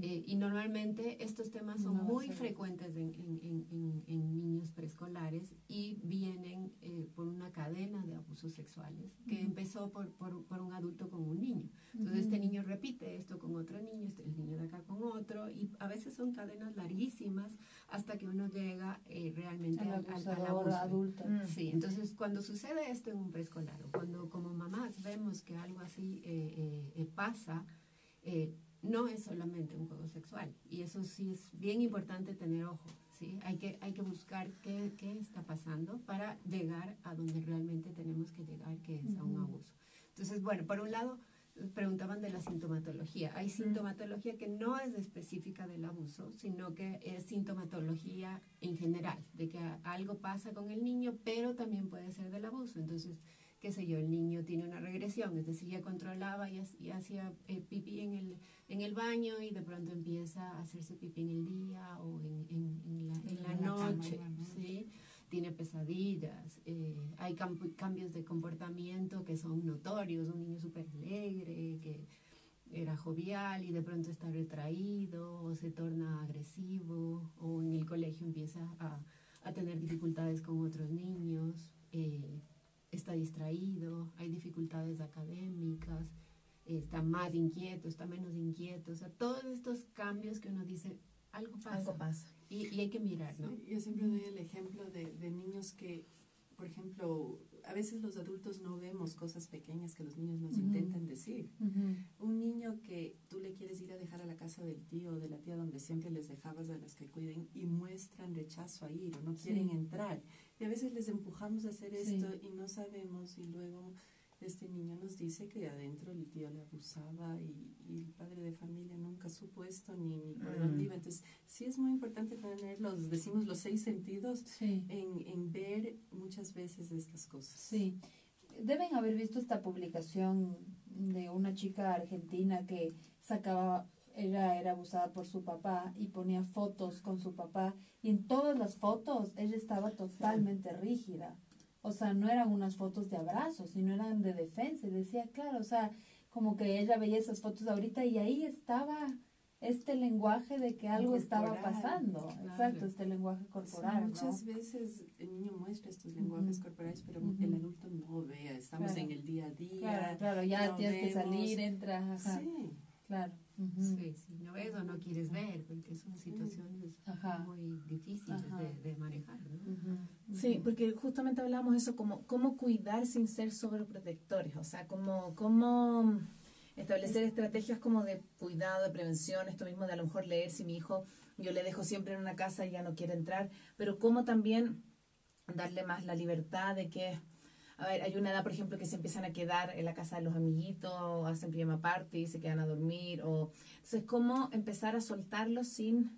Eh, y normalmente estos temas son muy frecuentes en, en, en, en, niños preescolares y vienen eh, por una cadena de abusos sexuales que empezó por, por, por, un adulto con un niño. Entonces este niño repite esto con otro niño, este, el niño de acá con otro, y a veces son cadenas larguísimas hasta que uno llega eh, realmente al, al, abuso. adulto. Sí, entonces cuando sucede esto en un preescolar o cuando como mamás vemos que algo así pasa, no es solamente un juego sexual. Y eso sí es bien importante tener ojo. ¿sí? Hay, que, hay que buscar qué, qué está pasando para llegar a donde realmente tenemos que llegar, que es a un abuso. Entonces, bueno, por un lado, preguntaban de la sintomatología. Hay sintomatología que no es específica del abuso, sino que es sintomatología en general, de que algo pasa con el niño, pero también puede ser del abuso. Entonces, qué sé yo, el niño tiene una regresión, es decir, ya controlaba y, hacía eh, pipí en el, en el baño y de pronto empieza a hacerse pipí en el día o en, en, la, en la, noche, ¿sí? Tiene pesadillas, eh, hay cambios de comportamiento que son notorios, un niño súper alegre, que era jovial y de pronto está retraído o se torna agresivo o en el colegio empieza a, a tener dificultades con otros niños. Eh, está distraído, hay dificultades académicas, está más inquieto, está menos inquieto, o sea, todos estos cambios que uno dice, algo pasa. Algo pasa. Y, y hay que mirar, ¿no? yo siempre doy el ejemplo de, de, niños que, por ejemplo, a veces los adultos no vemos cosas pequeñas que los niños nos intentan decir. Un niño que tú le quieres ir a dejar a la casa del tío o de la tía donde siempre les dejabas a las que cuiden y muestran rechazo a ir o no quieren entrar y a veces les empujamos a hacer esto y no sabemos y luego este niño nos dice que adentro el tío le abusaba y, el padre de familia nunca supo esto ni, ni por dónde mm. iba. Entonces, sí es muy importante tener los, decimos, los seis sentidos en, en ver muchas veces estas cosas. Sí, deben haber visto esta publicación de una chica argentina que sacaba ella era abusada por su papá y ponía fotos con su papá y en todas las fotos ella estaba totalmente rígida. O sea, no eran unas fotos de abrazos, sino eran de defensa. Y decía, claro, o sea, como que ella veía esas fotos ahorita y ahí estaba este lenguaje de que algo estaba pasando. Exacto, este lenguaje corporal. muchas veces el niño muestra estos lenguajes corporales, pero el adulto no vea. Estamos en el día a día. Claro, claro ya tienes que salir, entra. Sí. Claro. Sí, sí, no ves o no quieres ver, porque son situaciones muy difíciles de, manejar. Sí, porque justamente hablamos de eso, como cómo cuidar sin ser sobreprotectores, o sea, como cómo establecer estrategias como de cuidado, de prevención, esto mismo de a lo mejor leer si mi hijo yo le dejo siempre en una casa y ya no quiere entrar, pero cómo también darle más la libertad de que a ver, hay una edad, por ejemplo, que se empiezan a quedar en la casa de los amiguitos, hacen pijama party se quedan a dormir. O, entonces, ¿cómo empezar a soltarlos sin,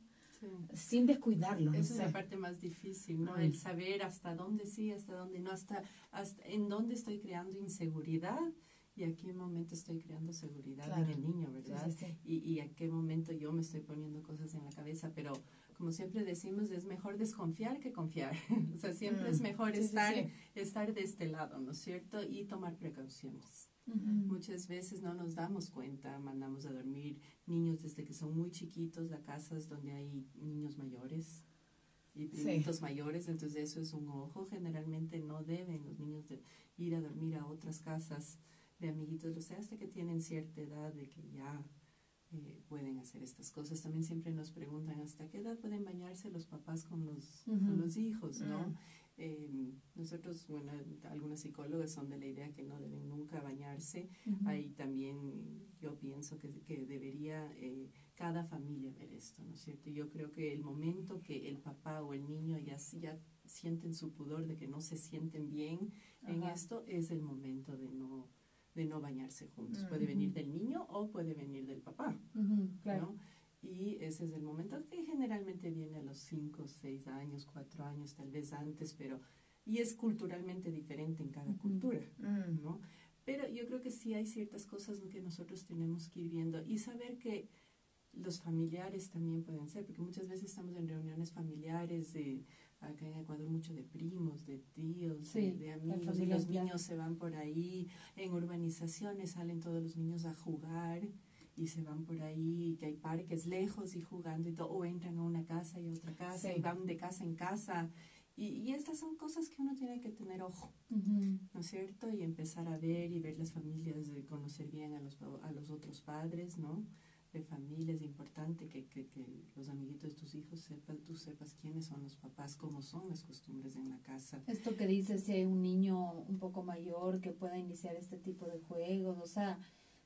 sin descuidarlos? Esa es la parte más difícil, ¿no? El saber hasta dónde sí, hasta dónde no, hasta, hasta en dónde estoy creando inseguridad y a qué momento estoy creando seguridad en el niño, ¿verdad? Y, y a qué momento yo me estoy poniendo cosas en la cabeza, pero como siempre decimos, es mejor desconfiar que confiar. *laughs* o sea, siempre es mm. mejor estar, estar de este lado, ¿no es cierto? Y tomar precauciones. Muchas veces no nos damos cuenta, mandamos a dormir niños desde que son muy chiquitos a casas donde hay niños mayores y primitos mayores, entonces eso es un ojo. Generalmente no deben los niños de ir a dormir a otras casas de amiguitos, o sea, hasta que tienen cierta edad de que ya eh, pueden hacer estas cosas. También siempre nos preguntan hasta qué edad pueden bañarse los papás con los, con los hijos, ¿no? Eh, nosotros, bueno, algunos psicólogos son de la idea que no deben nunca bañarse. Ujú. Ahí también yo pienso que, que debería eh, cada familia ver esto, ¿no es cierto? Yo creo que el momento que el papá o el niño ya, ya sienten su pudor de que no se sienten bien en esto, es el momento de no, de no bañarse juntos. Puede venir del niño o puede venir del papá. Claro. ¿no? Y ese es el momento que generalmente viene a los 5, 6 años, 4 años, tal vez antes, pero y es culturalmente diferente en cada cultura, Mm. ¿no? Pero yo creo que sí hay ciertas cosas que nosotros tenemos que ir viendo y saber que los familiares también pueden ser, porque muchas veces estamos en reuniones familiares de acá en Ecuador mucho de primos, de tíos, Sí, de, amigos, y los niños se van por ahí, en urbanizaciones salen todos los niños a jugar y se van por ahí, que hay parques lejos y jugando y todo, o entran a una casa y a otra casa Sí. y van de casa en casa. Y, y estas son cosas que uno tiene que tener ojo, Ujú. ¿no es cierto? Y empezar a ver y ver las familias, de conocer bien a los, a los otros padres, ¿no? De familia es importante que, que, que los amiguitos de tus hijos sepan, tú sepas quiénes son los papás, cómo son las costumbres en la casa. Esto que dices, si hay un niño un poco mayor que pueda iniciar este tipo de juegos, o sea,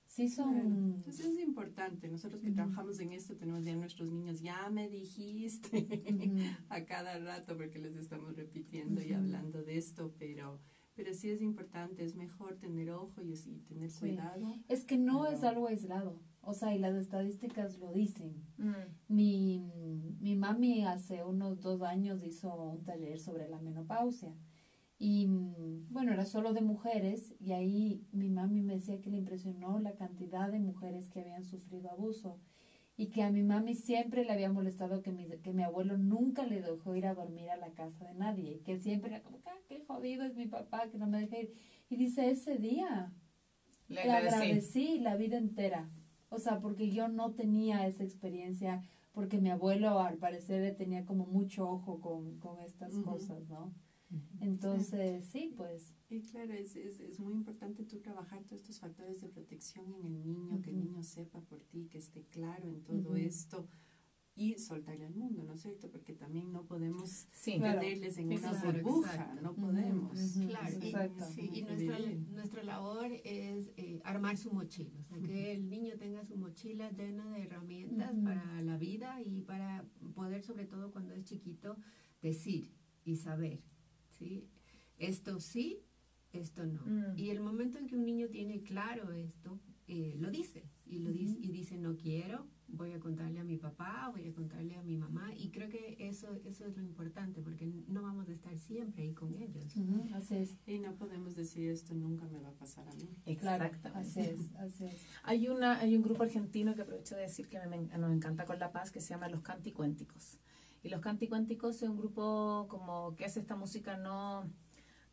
sí son... Entonces es importante, nosotros que trabajamos en esto tenemos ya nuestros niños, ya me dijiste *laughs* a cada rato porque les estamos repitiendo y hablando de esto, pero, pero sí es importante, es mejor tener ojo y, y tener Sí. cuidado. Es que no Pero- es algo aislado, o sea, y las estadísticas lo dicen. Mm. Mi, mi mami hace unos dos años hizo un taller sobre la menopausia y bueno, era solo de mujeres y ahí mi mami me decía que le impresionó la cantidad de mujeres que habían sufrido abuso y que a mi mami siempre le había molestado que mi, que mi abuelo nunca le dejó ir a dormir a la casa de nadie y que siempre era como, "Ah, qué jodido es mi papá que no me deja ir. Y dice, ese día Le le agradecí la vida entera. O sea, porque yo no tenía esa experiencia, porque mi abuelo al parecer tenía como mucho ojo con, con estas cosas, ¿no? Entonces, sí, pues. Y claro, es, es, es muy importante tú trabajar todos estos factores de protección en el niño, que el niño sepa por ti, que esté claro en todo esto y soltarle al mundo, ¿no es cierto? Porque también no podemos Sí. Claro. tenerles en Sí, una claro, burbuja, exacto. no podemos. Claro, y, Exacto. sí, y Hay que nuestra, nuestra labor es eh, armar su mochila, o sea, que el niño tenga su mochila llena de herramientas para la vida y para poder, sobre todo cuando es chiquito, decir y saber, ¿sí? Esto sí, esto no. Mm. Y el momento en que un niño tiene claro esto, eh, lo dice y lo dice y dice no quiero, voy a contarle a mi papá, voy a contarle a mi mamá y creo que eso eso es lo importante porque no vamos a estar siempre ahí con ellos. ujú, así es. Y no podemos decir esto nunca me va a pasar a mí. Claro, Exactamente. así es, así es. Hay, una, hay un grupo argentino que aprovecho de decir que me, me- nos encanta con La Paz que se llama Los Canticuénticos. Y Los Canticuénticos es un grupo como que hace esta música no...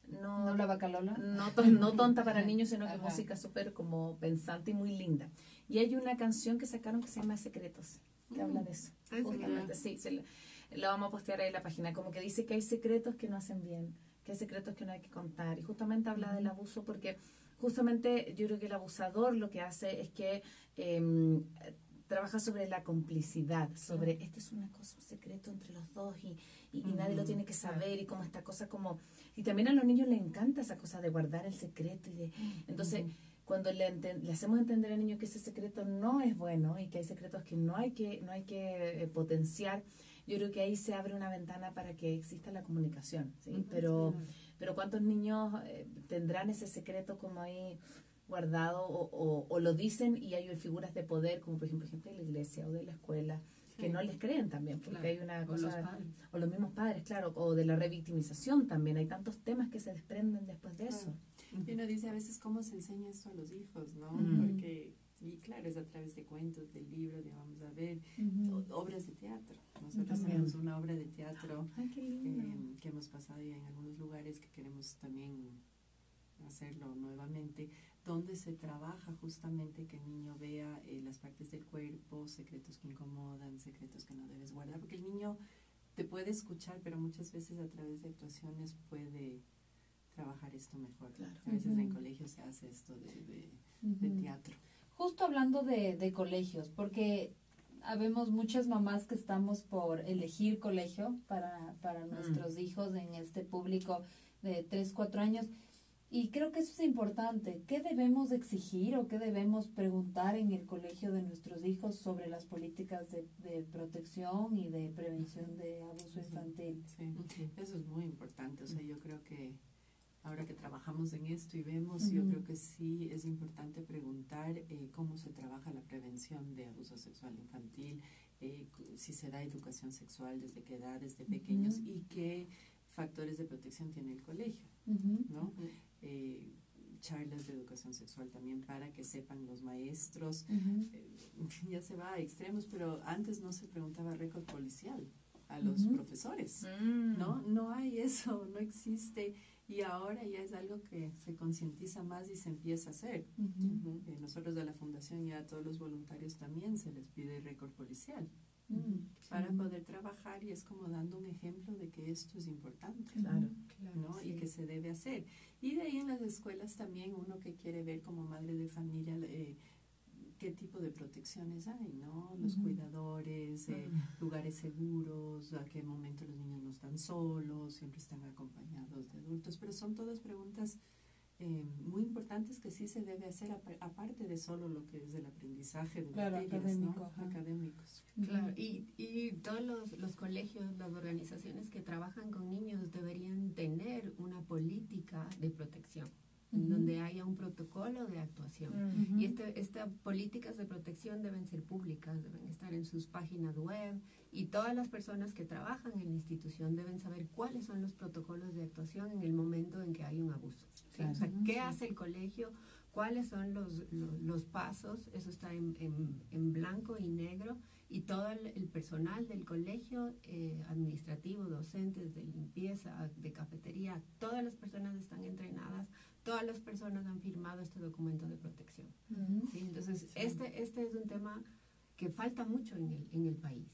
No, ¿No la bacalola? no, no tonta para *laughs* niños, sino que Ajá. música súper como pensante y muy linda. Y hay una canción que sacaron que se llama Secretos, que Mm. habla de eso. Ah. Justamente, sí, se la, vamos a postear ahí en la página, como que dice que hay secretos que no hacen bien, que hay secretos que no hay que contar. Y justamente habla del abuso porque justamente yo creo que el abusador lo que hace es que em, trabaja sobre la complicidad, sobre esto es una cosa, un secreto entre los dos y, y- y nadie lo tiene que saber y como esta cosa como... Y también a los niños les encanta esa cosa de guardar el secreto y de... Entonces, cuando le, le hacemos entender al niño que ese secreto no es bueno y que hay secretos que no hay que, no hay que eh, potenciar, yo creo que ahí se abre una ventana para que exista la comunicación, ¿sí? Pero, claro. pero ¿cuántos niños eh, tendrán ese secreto como ahí guardado o, o- o lo dicen y hay figuras de poder, como por ejemplo gente de la iglesia o de la escuela, que no les creen también, porque Claro, hay una o cosa... los padres. o los mismos padres, claro, o de la revictimización también. Hay tantos temas que se desprenden después de eso. Y uno dice a veces cómo se enseña esto a los hijos, ¿no? Ujú. Porque, y claro, es a través de cuentos, del libro, de vamos a ver, obras de teatro. Nosotros También. tenemos una obra de teatro Ay, eh, que hemos pasado ya en algunos lugares que queremos también hacerlo nuevamente, donde se trabaja justamente que el niño vea eh, las partes del cuerpo, secretos que incomodan, secretos que no debes guardar, porque el niño te puede escuchar, pero muchas veces a través de actuaciones puede trabajar esto mejor. Claro. A veces en Ujú. colegio se hace esto de, de- teatro. Justo hablando de, de colegios, porque habemos muchas mamás que estamos por elegir colegio para, para Mm. nuestros hijos en este público de 3, 4 años. Y creo que eso es importante. ¿Qué debemos exigir o qué debemos preguntar en el colegio de nuestros hijos sobre las políticas de, de protección y de prevención de abuso infantil? Sí, eso es muy importante. O sea, yo creo que ahora que trabajamos en esto y vemos, yo creo que sí es importante preguntar eh, cómo se trabaja la prevención de abuso sexual infantil, eh, si se da educación sexual desde qué edad, desde pequeños y qué factores de protección tiene el colegio. ¿no? Eh, charlas de educación sexual también para que sepan los maestros. Eh, ya se va a extremos, pero antes no se preguntaba récord policial a los profesores. Mm. ¿no? No hay eso, no existe y ahora ya es algo que se concientiza más y se empieza a hacer. Eh, nosotros de la fundación ya a todos los voluntarios también se les pide récord policial para poder trabajar y es como dando un ejemplo de que esto es importante. Claro. ¿no? y que se debe hacer. Y de ahí en las escuelas también uno que quiere ver como madre de familia eh, qué tipo de protecciones hay, ¿no? Los cuidadores, eh, lugares seguros, a qué momento los niños no están solos, siempre están acompañados de adultos, pero son todas preguntas eh, muy importantes que sí se debe hacer apa- aparte de solo lo que es el aprendizaje de Claro, materias, académico, académicos. Claro, y, y todos los, los colegios, las organizaciones que trabajan con niños deberían tener una política de protección, en donde haya un protocolo de actuación. Mm. Ujú. Y este, estas políticas de protección deben ser públicas, deben estar en sus páginas web y todas las personas que trabajan en la institución deben saber cuáles son los protocolos de actuación en el momento en que hay un abuso. ¿sí? O sea, Claro. ¿qué hace el colegio? ¿Cuáles son los, los, los pasos? Eso está en, en, en blanco y negro y todo el, el personal del colegio, eh, administrativo, docentes, de limpieza, de cafetería, todas las personas están entrenadas, todas las personas han firmado este documento de protección. Entonces, este, este es un tema que falta mucho en el, en el país.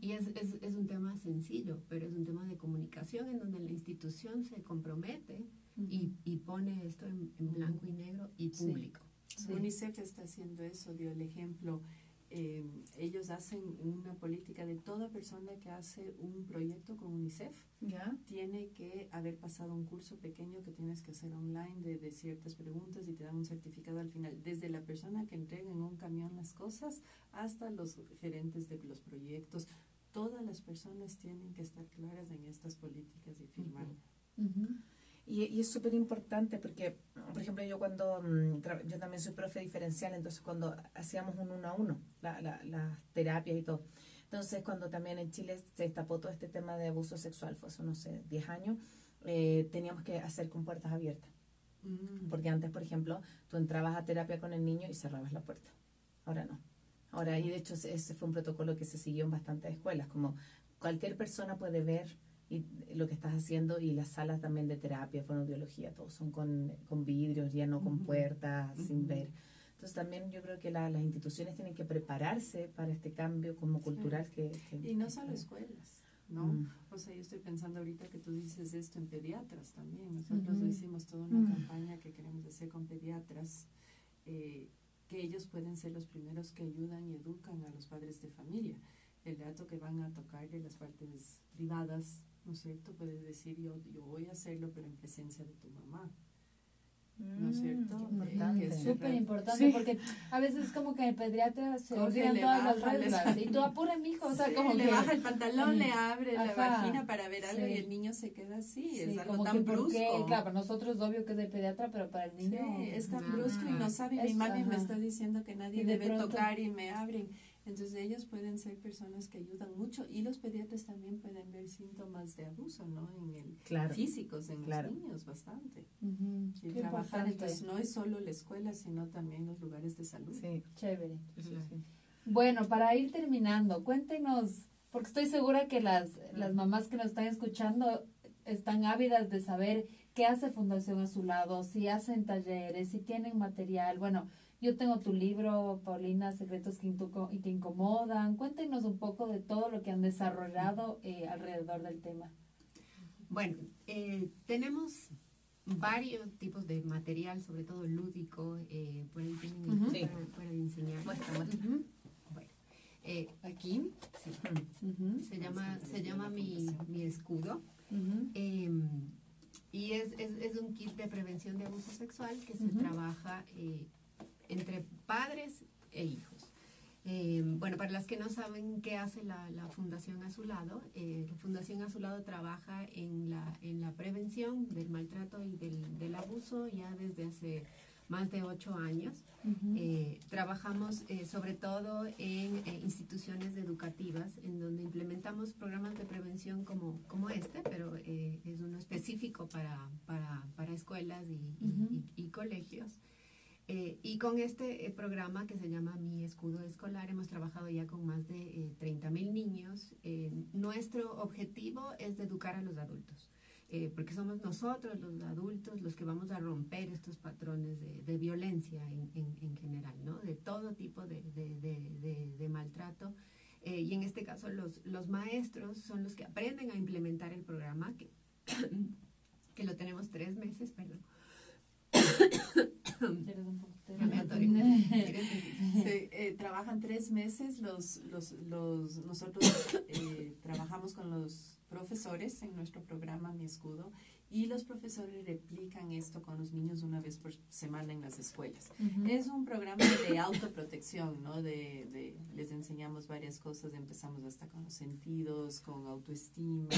Y es, es, es un tema sencillo, pero es un tema de comunicación en donde la institución se compromete y, y pone esto en, en blanco y negro y Sí. público. Sí. UNICEF está haciendo eso, dio el ejemplo. Eh, ellos hacen una política de toda persona que hace un proyecto con UNICEF ¿Ya? tiene que haber pasado un curso pequeño que tienes que hacer online de, de ciertas preguntas y te dan un certificado al final. Desde la persona que entrega en un camión las cosas hasta los gerentes de los proyectos. Todas las personas tienen que estar claras en estas políticas y firmar. Y, y es súper importante porque, por ejemplo, yo cuando, mm, yo también soy profe diferencial, entonces cuando hacíamos un uno a uno, la- la- las terapias y todo, entonces cuando también en Chile se destapó todo este tema de abuso sexual, fue hace, no sé, 10 años, eh, teníamos que hacer con puertas abiertas. Mm. Porque antes, por ejemplo, tú entrabas a terapia con el niño y cerrabas la puerta. Ahora no. Ahora, y de hecho ese fue un protocolo que se siguió en bastantes escuelas, como cualquier persona puede ver y lo que estás haciendo y las salas también de terapia, fonoaudiología, todos son con, con vidrios, ya no con puertas, sin ver. Entonces también yo creo que la- las instituciones tienen que prepararse para este cambio como cultural que... que- Y no solo escuelas, ¿no? Mm. O sea, yo estoy pensando ahorita que tú dices esto en pediatras también. Nosotros Ujú. hicimos toda una Mm. campaña que queremos hacer con pediatras, eh, que ellos pueden ser los primeros que ayudan y educan a los padres de familia. El dato que van a tocar de las partes privadas, ¿no es cierto? Puedes decir, yo, yo voy a hacerlo, pero en presencia de tu mamá. ¿no es Mm, cierto? Eh, importante. es Súper importante Sí. porque a veces como que el pediatra se olvidan todas las reglas y tú apura mi hijo, o sea, Sí, como le que baja el pantalón, le abre la vagina para ver algo y el niño se queda así. sí, es algo como tan que brusco. claro, para nosotros es obvio que es del pediatra, pero para el Sí, niño es tan Ah, brusco y no sabe. Mi es- mami me está diciendo que nadie de debe pronto- tocar y me abren. Entonces ellos pueden ser personas que ayudan mucho y los pediatras también pueden ver síntomas de abuso, ¿no? En el Claro. físicos en Claro. los niños bastante. Y qué trabajar importante, entonces no es solo la escuela, sino también los lugares de salud. Sí, chévere. sí, sí, sí. Bueno, para ir terminando, cuéntenos, porque estoy segura que las, las mamás que nos están escuchando están ávidas de saber qué hace Fundación a su lado, si hacen talleres, si tienen material. Bueno, yo tengo tu libro, Paulina, Secretos que, y que Incomodan. Cuéntenos un poco de todo lo que han desarrollado eh, alrededor del tema. Bueno, eh, tenemos varios tipos de material, sobre todo lúdico, eh, por ahí tienen para, para enseñar. Muestra, muestra. Ujú. Bueno, Eh, Aquí. sí, se llama, se llama mi, mi escudo. Eh, y es, es, es un kit de prevención de abuso sexual que se trabaja eh, entre padres e hijos. Eh, bueno, para las que no saben qué hace la, la Fundación Azulado, eh, la Fundación Azulado trabaja en la, en la prevención del maltrato y del, del abuso ya desde hace más de ocho años. Eh, trabajamos eh, sobre todo en eh, instituciones educativas en donde implementamos programas de prevención como, como este, pero es uno específico para, para, para escuelas y, y- Ujú. y- y colegios. Eh, y con este eh, programa que se llama Mi Escudo Escolar hemos trabajado ya con más de 30 mil niños. Eh, nuestro objetivo es de educar a los adultos eh, porque somos nosotros los adultos los que vamos a romper estos patrones de, de violencia en, en- en general, ¿no? De todo tipo de- de- de maltrato. Eh, y en este caso los, los maestros son los que aprenden a implementar el programa, que, *coughs* que lo tenemos tres meses, perdón. ¿Quieres un poquito de- Ya me atoré. Se, eh, trabajan tres meses, los, los, los, nosotros eh, trabajamos con los profesores en nuestro programa Mi Escudo y los profesores replican esto con los niños una vez por semana en las escuelas. Ujú. Es un programa de autoprotección, ¿no? De, de- les enseñamos varias cosas, empezamos hasta con los sentidos, con autoestima,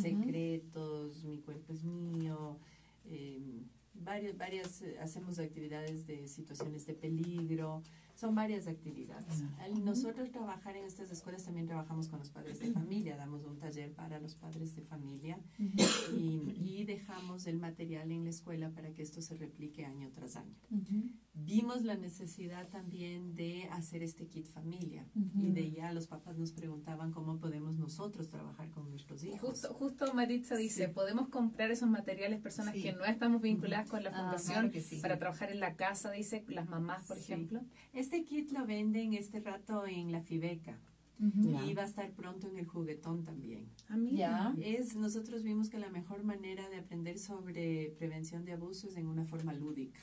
secretos, mi cuerpo es mío, eh, varias, varias, eh, hacemos actividades de situaciones de peligro, son varias actividades. Al nosotros trabajar en estas escuelas también trabajamos con los padres de familia, damos un taller para los padres de familia y, y dejamos el material en la escuela para que esto se replique año tras año vimos la necesidad también de hacer este kit familia y de ya los papás nos preguntaban cómo podemos nosotros trabajar con nuestros hijos. Justo, justo Maritza dice, Sí. podemos comprar esos materiales personas Sí. que no estamos vinculadas con la Ah, fundación claro que sí. para trabajar en la casa, dice, las mamás, por Sí. ejemplo. Este kit lo venden este rato en la Fibeca y va a estar pronto en el juguetón también. Ah, mira. Es, nosotros vimos que la mejor manera de aprender sobre prevención de abuso es en una forma lúdica.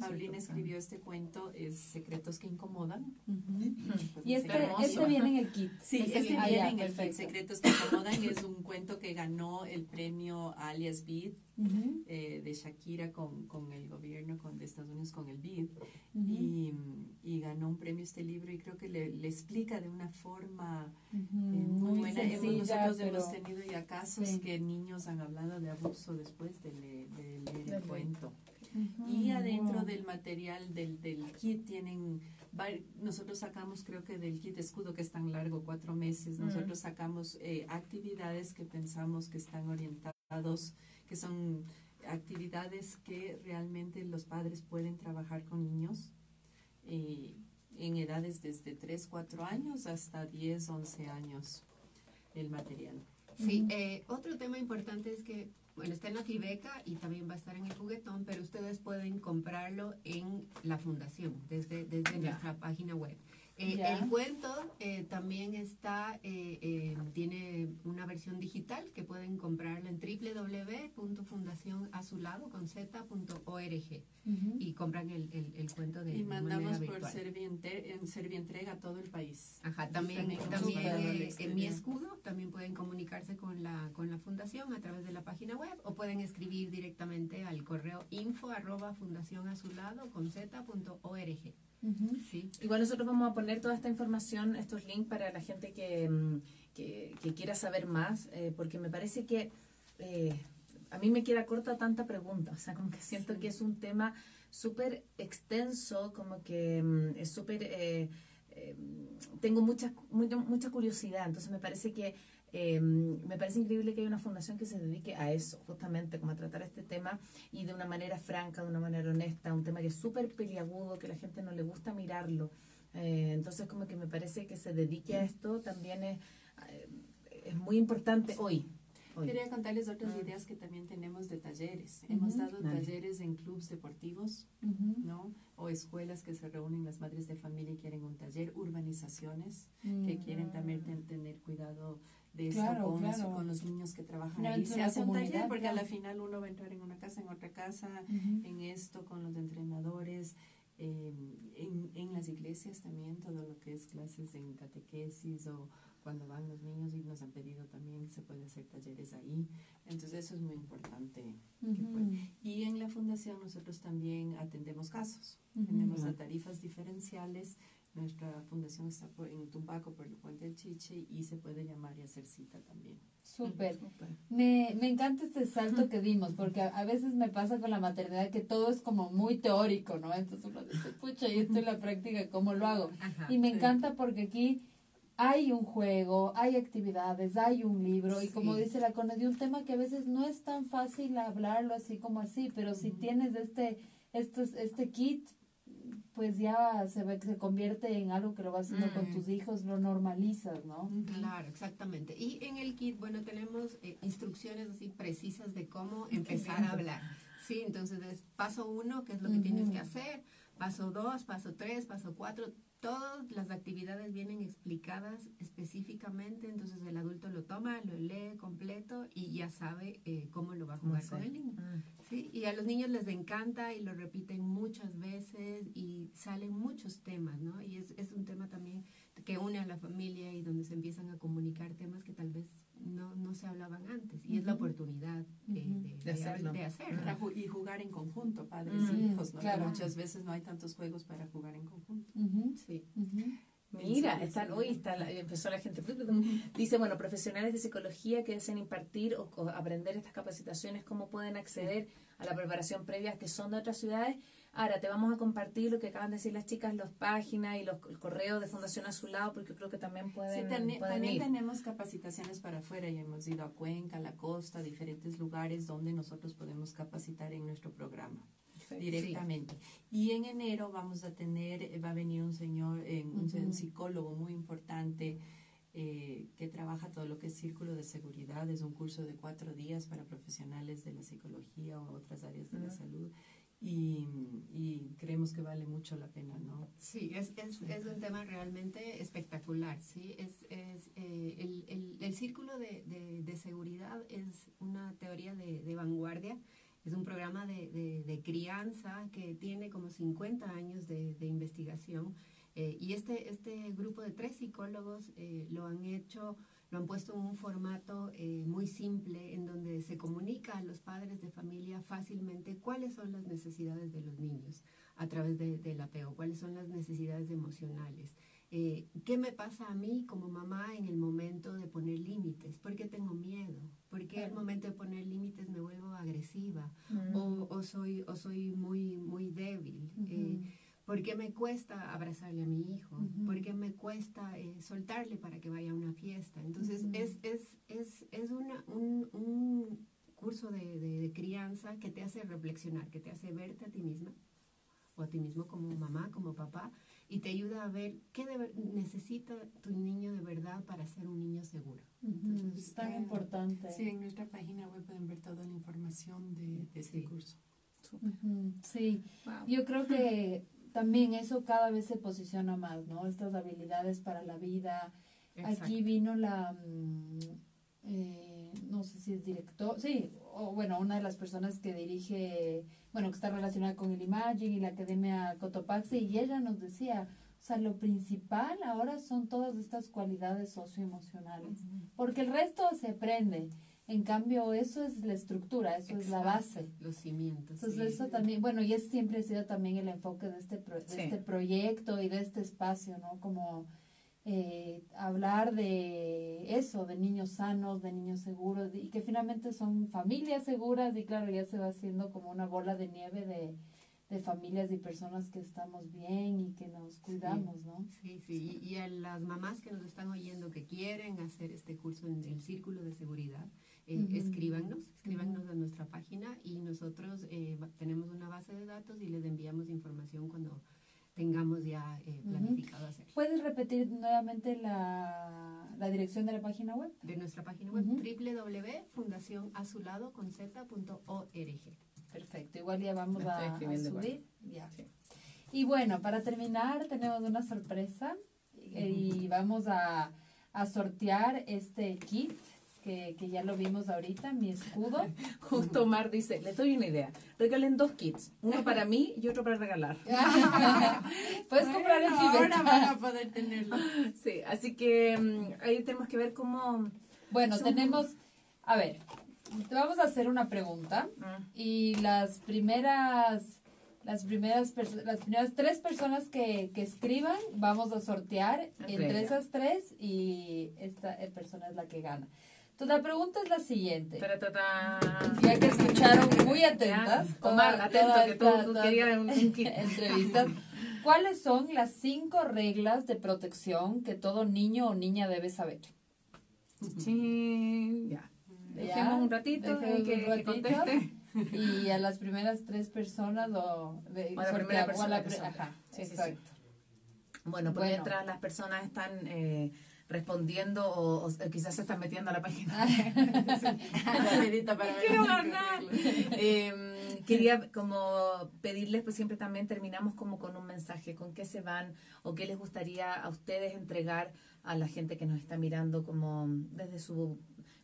Paulina escribió este cuento, es Secretos que incomodan. Ujú. Pues Y es este, este viene en el kit. Sí, Este este viene- viene Ah, ya, en el kit. Secretos que incomodan es un cuento que ganó el premio alias Beat Eh, de Shakira con, con el gobierno con, de Estados Unidos con el BID y, y ganó un premio este libro y creo que le, le explica de una forma eh, muy, buena. Hemos- sencilla, nosotros hemos pero- tenido ya casos Sí. que niños han hablado de abuso después de, le- de leer el Del- cuento. Y adentro del material del, del kit tienen, nosotros sacamos creo que del kit escudo que es tan largo, cuatro meses, Mm. nosotros sacamos eh, actividades que pensamos que están orientados, que son actividades que realmente los padres pueden trabajar con niños eh, en edades desde 3, 4 años hasta 10, 11 años el material. Sí, eh, otro tema importante es que, bueno, está en la Fibeca y también va a estar en el juguetón, pero ustedes pueden comprarlo en la fundación, desde, desde Ya. nuestra página web. Eh, el cuento eh, también está, eh, eh, tiene una versión digital que pueden comprarlo en www.fundacionazulado.org y compran el, el, el cuento de, Y mandamos manera por virtual. Serviente- en Servientrega a todo el país. Ajá, también, También eh, en mi escudo también pueden comunicarse con la, con la fundación a través de la página web o pueden escribir directamente al correo info arroba fundacionazulado con z punto org. Sí. Igual nosotros vamos a poner toda esta información, estos links para la gente que, mm, que, que quiera saber más, eh, porque me parece que eh, a mí me queda corta tanta pregunta, o sea, como que siento Sí. que es un tema súper extenso, como que mm, es súper... eh, eh, tengo mucha, mucha, mucha curiosidad, entonces me parece que eh, me parece increíble que haya una fundación que se dedique a eso, justamente como a tratar este tema y de una manera franca, de una manera honesta, un tema que es súper peliagudo, que la gente no le gusta mirarlo. Eh, entonces como que me parece que se dedique a esto también es, eh, es muy importante hoy. hoy. Quería contarles otras Ah. ideas que también tenemos de talleres. Hemos Ujú. dado Dale. talleres en clubes deportivos, Ujú. ¿no? O escuelas que se reúnen las madres de familia y quieren un taller, urbanizaciones que Mm. quieren también ten- tener cuidado de esto Claro, con, los, claro. con los niños que trabajan No, ahí. Se hace un taller porque a la claro. final uno va a entrar en una casa, en otra casa, Ujú. en esto con los entrenadores Eh, en, en las iglesias también todo lo que es clases en catequesis o cuando van los niños y nos han pedido también que se puede hacer talleres ahí. Entonces eso es muy importante. que puede- Y en la fundación nosotros también atendemos casos. Tenemos a tarifas diferenciales. Nuestra fundación está por- en Tumbaco por el puente del Chiche y se puede llamar y hacer cita también. Súper. Me, me encanta este salto que dimos, porque a, a veces me pasa con la maternidad que todo es como muy teórico, ¿no? Entonces uno dice, pucha, y esto en la práctica, ¿cómo lo hago? Ajá. Y me encanta porque aquí hay un juego, hay actividades, hay un libro, y como Sí. dice la Cone, de un tema que a veces no es tan fácil hablarlo así como así, pero si tienes este, estos, este kit, pues ya se ve que se convierte en algo que lo vas haciendo con Mm. tus hijos, lo normalizas, ¿no? Claro, exactamente. Y en el kit, bueno, tenemos eh, instrucciones así precisas de cómo empezar a hablar. Sí, entonces es paso uno, que es lo que tienes que hacer, paso dos, paso tres, paso cuatro, todas las actividades vienen explicadas específicamente, entonces el adulto lo toma, lo lee completo y ya sabe eh, cómo lo va a jugar con el niño. Sí, y a los niños les encanta y lo repiten muchas veces y salen muchos temas, ¿no? Y es, es un tema también que une a la familia y donde se empiezan a comunicar temas que tal vez no, no se hablaban antes. Y es la oportunidad de- y jugar en conjunto, padres Mm, y hijos, ¿no? Que claro. muchas veces no hay tantos juegos para jugar en conjunto. Sí. Mira, están, hoy está la- empezó la gente. Dice, bueno, profesionales de psicología que deseen impartir o, o aprender estas capacitaciones, cómo pueden acceder a la preparación previa que son de otras ciudades. Ahora, te vamos a compartir lo que acaban de decir las chicas, las páginas y los el correos de Fundación Azulado, porque creo que también Sí, pueden, también, pueden también ir. tenemos capacitaciones para afuera y hemos ido a Cuenca, a la costa, a diferentes lugares donde nosotros podemos capacitar en nuestro programa directamente. Y en enero vamos a tener, eh, va a venir un señor, eh, un, psicólogo muy importante eh, que trabaja todo lo que es círculo de seguridad. Es un curso de cuatro días para profesionales de la psicología o otras áreas de la salud. Y, y creemos que vale mucho la pena, ¿no? Sí, es, es, es un tema realmente espectacular, ¿sí? Es, es, eh, el, el, el círculo de, de, de seguridad es una teoría de, de vanguardia, es un programa de, crianza que tiene como 50 años de, de investigación eh, y este, este grupo de tres psicólogos eh, lo han hecho, lo han puesto en un formato eh, muy simple en donde se comunica a los padres de familia fácilmente cuáles son las necesidades de los niños a través de- del apego, cuáles son las necesidades emocionales. Eh, ¿Qué me pasa a mí como mamá en el momento de poner límites? ¿Por qué tengo miedo? ¿Por qué al momento de poner límites me vuelvo agresiva? Mm. O, o soy, o soy muy, muy débil. Eh, ¿Por qué me cuesta abrazarle a mi hijo? Ujú. ¿Por qué me cuesta eh, soltarle para que vaya a una fiesta? Entonces, Ujú. es, es, es, es una, un, un curso de, de- de crianza que te hace reflexionar, que te hace verte a ti misma o a ti mismo como mamá, como papá, y te ayuda a ver qué de necesita tu niño de verdad para ser un niño seguro. Ujú, Es tan Ah, importante. Sí, en nuestra página web pueden ver toda la información de, de este Sí. curso. Sí, Wow. yo creo que también eso cada vez se posiciona más, ¿no? Estas habilidades para la vida. Aquí vino la, mm, eh, no sé si es director, sí, o bueno, una de las personas que dirige, bueno, que está relacionada con el Imaging y la Academia Cotopaxi, y ella nos decía, o sea, lo principal ahora son todas estas cualidades socioemocionales, porque el resto se aprende. En cambio, eso es la estructura, eso es la base. Los cimientos. Entonces sí. eso también, bueno, y es siempre ha sido también el enfoque de este, pro- de Sí. este proyecto y de este espacio, ¿no? Como eh, hablar de eso, de niños sanos, de niños seguros, y que finalmente son familias seguras y claro, ya se va haciendo como una bola de nieve de, de familias y personas que estamos bien y que nos cuidamos, ¿no? Sí, sí, y, y a las mamás que nos están oyendo que quieren hacer este curso en el círculo de seguridad, eh, escríbanos, escríbanos a nuestra página y nosotros eh, tenemos una base de datos y les enviamos información cuando tengamos ya eh, planificado hacer. ¿Puedes repetir nuevamente la, la dirección de la página web? De nuestra página web Ujú. www.fundacionazulado.org. Perfecto, igual ya vamos a, subir. Ya. Sí. Y bueno, para terminar tenemos una sorpresa eh, y vamos a, a sortear este kit que, que ya lo vimos ahorita, mi escudo. *laughs* Justo Omar dice, les doy una idea. Regalen dos kits, uno para mí y otro para regalar. *laughs* Puedes comprar el Ahora Fibeta. van a poder tenerlo. *laughs* Sí, así que mm, ahí tenemos que ver cómo... Bueno, Son- tenemos, a ver, te vamos a hacer una pregunta Mm. y las primeras, las primeras, las primeras tres personas que, que escriban vamos a sortear Entre esas tres y esta eh, persona es la que gana. Entonces la pregunta es la siguiente. Ya que escucharon muy atentas, Ya. Omar, toda- atento, toda que tú, querías un, un kit. *laughs* entrevistas. ¿Cuáles son las cinco reglas de protección que todo niño o niña debe saber? Sí, ya. Dejemos un ratito dejemos que, un que ratito. conteste. Y a las primeras tres personas o de, O a la primera a persona la que ajá, Sí, sí, sí. exacto. Bueno, Bueno. mientras las personas están eh, respondiendo o, o quizás se están metiendo a la página. *laughs* *laughs* Quiero ganar. Eh, quería como pedirles, pues siempre también terminamos como con un mensaje, con qué se van o qué les gustaría a ustedes entregar a la gente que nos está mirando como desde su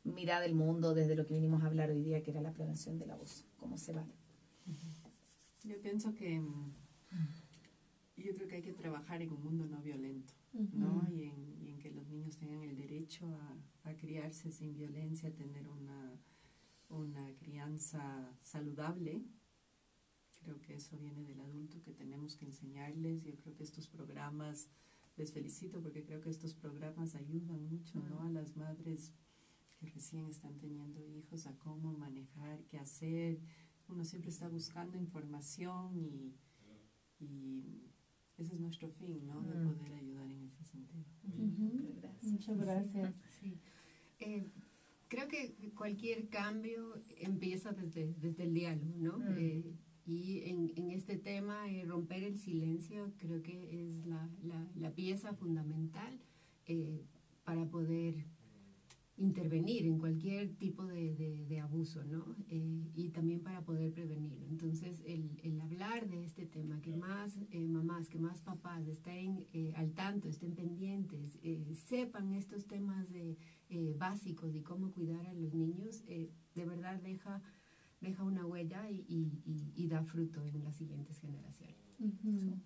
mirada del mundo, desde lo que vinimos a hablar hoy día, que era la prevención del abuso, cómo se va. Yo pienso que mm, yo creo que hay que trabajar en un mundo no violento, ¿no? Y en, y en que los niños tengan el derecho a, a criarse sin violencia, a tener una, una crianza saludable. Creo que eso viene del adulto que tenemos que enseñarles. Yo creo que estos programas, les felicito porque creo que estos programas ayudan mucho, ¿no? A las madres que recién están teniendo hijos, a cómo manejar, qué hacer. Uno siempre está buscando información y, y ese es nuestro fin, ¿no? De Mm. poder ayudar en ese sentido. Gracias. Muchas gracias. Sí. Eh, creo que cualquier cambio empieza desde, desde el diálogo, ¿no? Mm. Eh, y en, en este tema, eh, romper el silencio creo que es la, la, la pieza fundamental eh, para poder intervenir en cualquier tipo de, de- de abuso, ¿no? Eh, y también para poder prevenirlo. Entonces, el, el hablar de este tema, que más eh, mamás, que más papás estén eh, al tanto, estén pendientes, eh, sepan estos temas de, eh, básicos de cómo cuidar a los niños, eh, de verdad deja, deja una huella y, y- y- y da fruto en las siguientes generaciones. Ujú.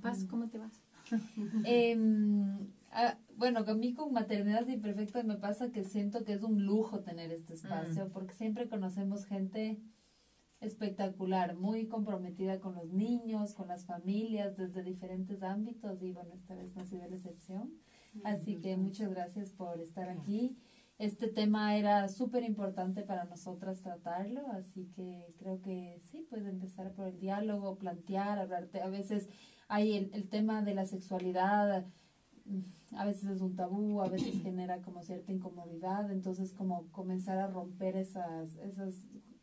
Paz, ¿cómo te vas? *laughs* Em, ah, bueno, a mí con maternidad imperfecta me pasa que siento que es un lujo tener este espacio, porque siempre conocemos gente espectacular, muy comprometida con los niños, con las familias, desde diferentes ámbitos, y bueno, esta vez no ha sido la excepción. Así que muchas gracias por estar aquí. Este tema era súper importante para nosotras tratarlo, así que creo que sí, puede empezar por el diálogo, plantear, hablarte. A veces hay el, el tema de la sexualidad, mm, a veces es un tabú, a veces *clears throat* genera como cierta incomodidad, entonces como comenzar a romper esas, esas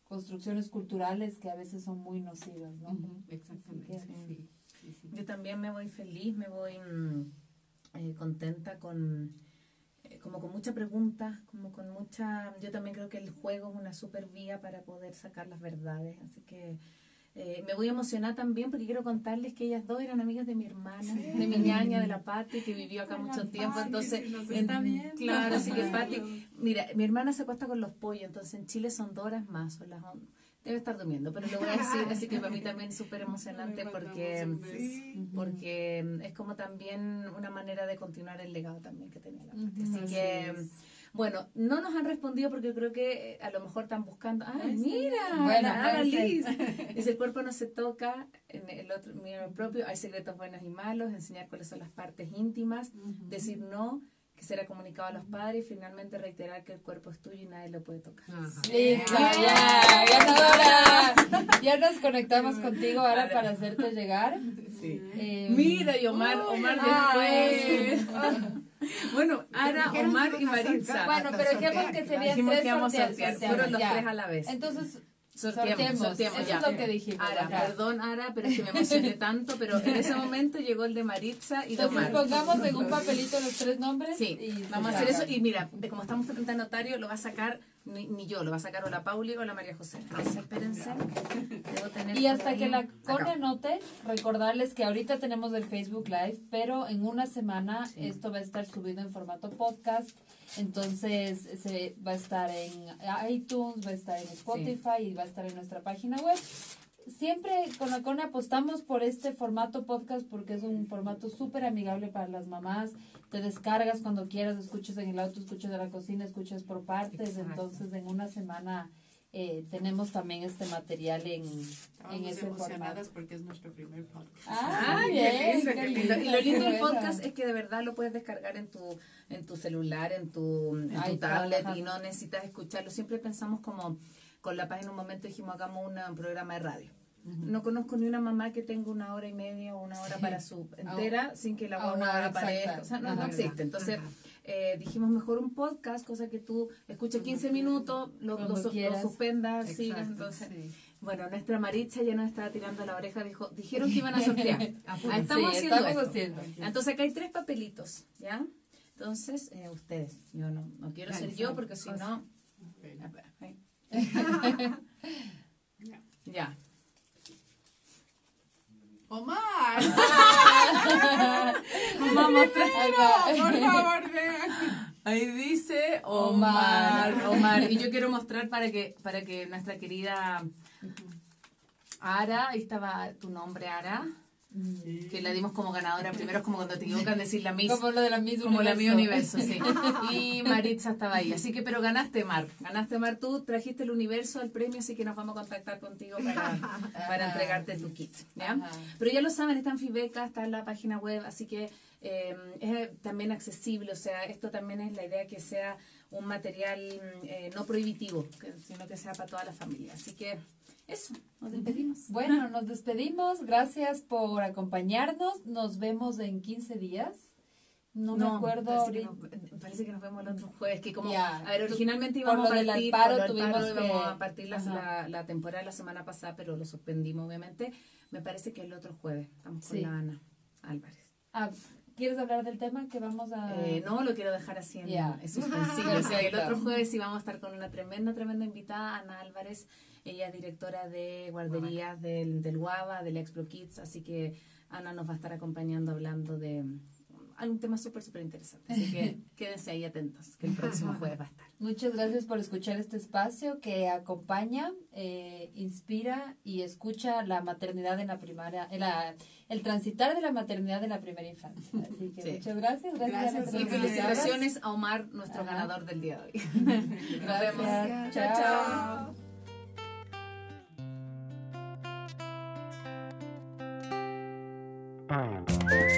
construcciones culturales que a veces son muy nocivas, ¿no? Exactamente. Así que- sí, sí, sí. Yo también me voy feliz, me voy mm, eh, contenta con eh, como con mucha pregunta, como con mucha yo también creo que el juego es una super vía para poder sacar las verdades, así que eh, me voy a emocionar también porque quiero contarles que ellas dos eran amigas de mi hermana, de mi ñaña, de la Pati, que vivió acá mucho tiempo. Entonces, en- viendo. claro, así que. Pati, mira, mi hermana se acuesta con los pollos, entonces en Chile son dos horas más, son las on- debe estar durmiendo, pero lo voy a decir, así que para mí también es súper emocionante *laughs* porque porque es como también una manera de continuar el legado también que tenía la. Ujú. Así que. Bueno, no nos han respondido porque creo que eh, a lo mejor están buscando, está. mira, Bueno, Ana. Liz. *laughs* Dice, el cuerpo no se toca, en el otro, mira el propio, hay secretos buenos y malos, enseñar cuáles son las partes íntimas, decir no, que será comunicado a los padres y finalmente reiterar que el cuerpo es tuyo y nadie lo puede tocar. Listo, ya, ganadora. Ya nos conectamos contigo ahora para hacerte llegar. Sí. Eh, Mira, y Omar, Omar Ay. después. *laughs* bueno, Ara, Dijeron Omar y Maritza. sortear. Bueno, pero dijimos que serían Dijimos tres que íbamos a sortear, sorteamos, fueron los ya. tres a la vez. Entonces, sorteemos. sorteemos, Eso ya. es lo que dijimos. Ara, perdón, Ara, pero es que me emocioné *laughs* tanto, pero en ese momento llegó el de Maritza y de Entonces Omar. pongamos en un papelito los tres nombres. Sí, y vamos a hacer eso y mira, de como estamos frente a notario, lo va a sacar ni, ni yo, lo va a sacar o la Pauli o la María José. Espérense. Debo tener Y hasta que la. Cone anote, recordarles que ahorita tenemos el Facebook Live, pero en una semana Sí. esto va a estar subido en formato podcast. Entonces se va a estar en iTunes, va a estar en Spotify y va a estar en nuestra página web. Siempre con la Cone apostamos por este formato podcast porque es un formato súper amigable para las mamás. Te descargas cuando quieras, escuchas en el auto, escuchas en la cocina, escuchas por partes. Exacto. Entonces en una semana eh, tenemos también este material en, en ese formato. porque es nuestro primer podcast. Ah, bien, qué lindo, qué lindo. Lindo, lo lindo del podcast es que de verdad lo puedes descargar en tu, en tu celular, en tu, en tablet y no necesitas escucharlo. Siempre pensamos como con la paz en un momento dijimos hagamos una- un programa de radio. No conozco ni una mamá que tenga una hora y media o una hora Sí. para su entera sin que la hora aparezca. O sea, no, no existe. Entonces eh, dijimos mejor un podcast, cosa que tú escuches 15 minutos, lo, lo, suspendas, sigas. Entonces, sí. bueno, nuestra Maritza ya nos estaba tirando la oreja, dijo, dijeron que iban a sortear. *laughs* Ah, estamos Sí, haciendo estamos haciendo. Entonces acá hay tres papelitos, ¿ya? Entonces, eh, ustedes, yo no, no quiero ser yo porque si no... *laughs* Ya. Omar, *laughs* Vamos, por favor, vean. Ahí dice Omar. Omar. Omar. Y yo quiero mostrar para que, para que nuestra querida Ara, ahí estaba tu nombre, Ara, que la dimos como ganadora. Primero es como cuando te equivocan decir la Miss. Como lo de la Miss Como la Miss Universo. Sí. *laughs* Y Maritza estaba ahí. Así que, pero ganaste, Mar. Ganaste, Mar. Tú trajiste el universo al premio, así que nos vamos a contactar contigo para, *laughs* para entregarte tu kit. ¿ya? Pero ya lo saben, está en Fibeca, está en la página web, así que eh, es también accesible. O sea, esto también es la idea que sea un material mm, eh, no prohibitivo, sino que sea para toda la familia. Así que eso, nos despedimos. Bueno, nos despedimos. Gracias por acompañarnos. Nos vemos en 15 días. No, me acuerdo Parece que, nos, parece que nos vemos el otro jueves. Que como, Ya. a ver, originalmente Por íbamos lo a del partir, Alparo por lo del íbamos que- a partir la, la, la temporada la semana pasada, pero lo suspendimos, obviamente. Me parece que el otro jueves estamos con Sí. la Ana Álvarez. Ah, ¿Quieres hablar del tema que vamos a...? Eh, no, lo quiero dejar así en, Ya. en suspensivo. *laughs* O sea, el otro jueves sí vamos a estar con una tremenda, tremenda invitada, Ana Álvarez. Ella es directora de guarderías del, del Guava, del Explo Kids. Así que Ana nos va a estar acompañando hablando de algún tema súper, súper interesante. Así que *laughs* quédense ahí atentos, que el próximo jueves va a estar. Muchas gracias por escuchar este espacio que acompaña, eh, inspira y escucha la maternidad en la primaria, en la, el transitar de la maternidad en la primera infancia. Así que Sí. muchas gracias. Gracias, Gracias, a Y felicitaciones a Omar, nuestro Ajá. ganador del día de hoy. Nos vemos. Chao, chao. chao. Bye.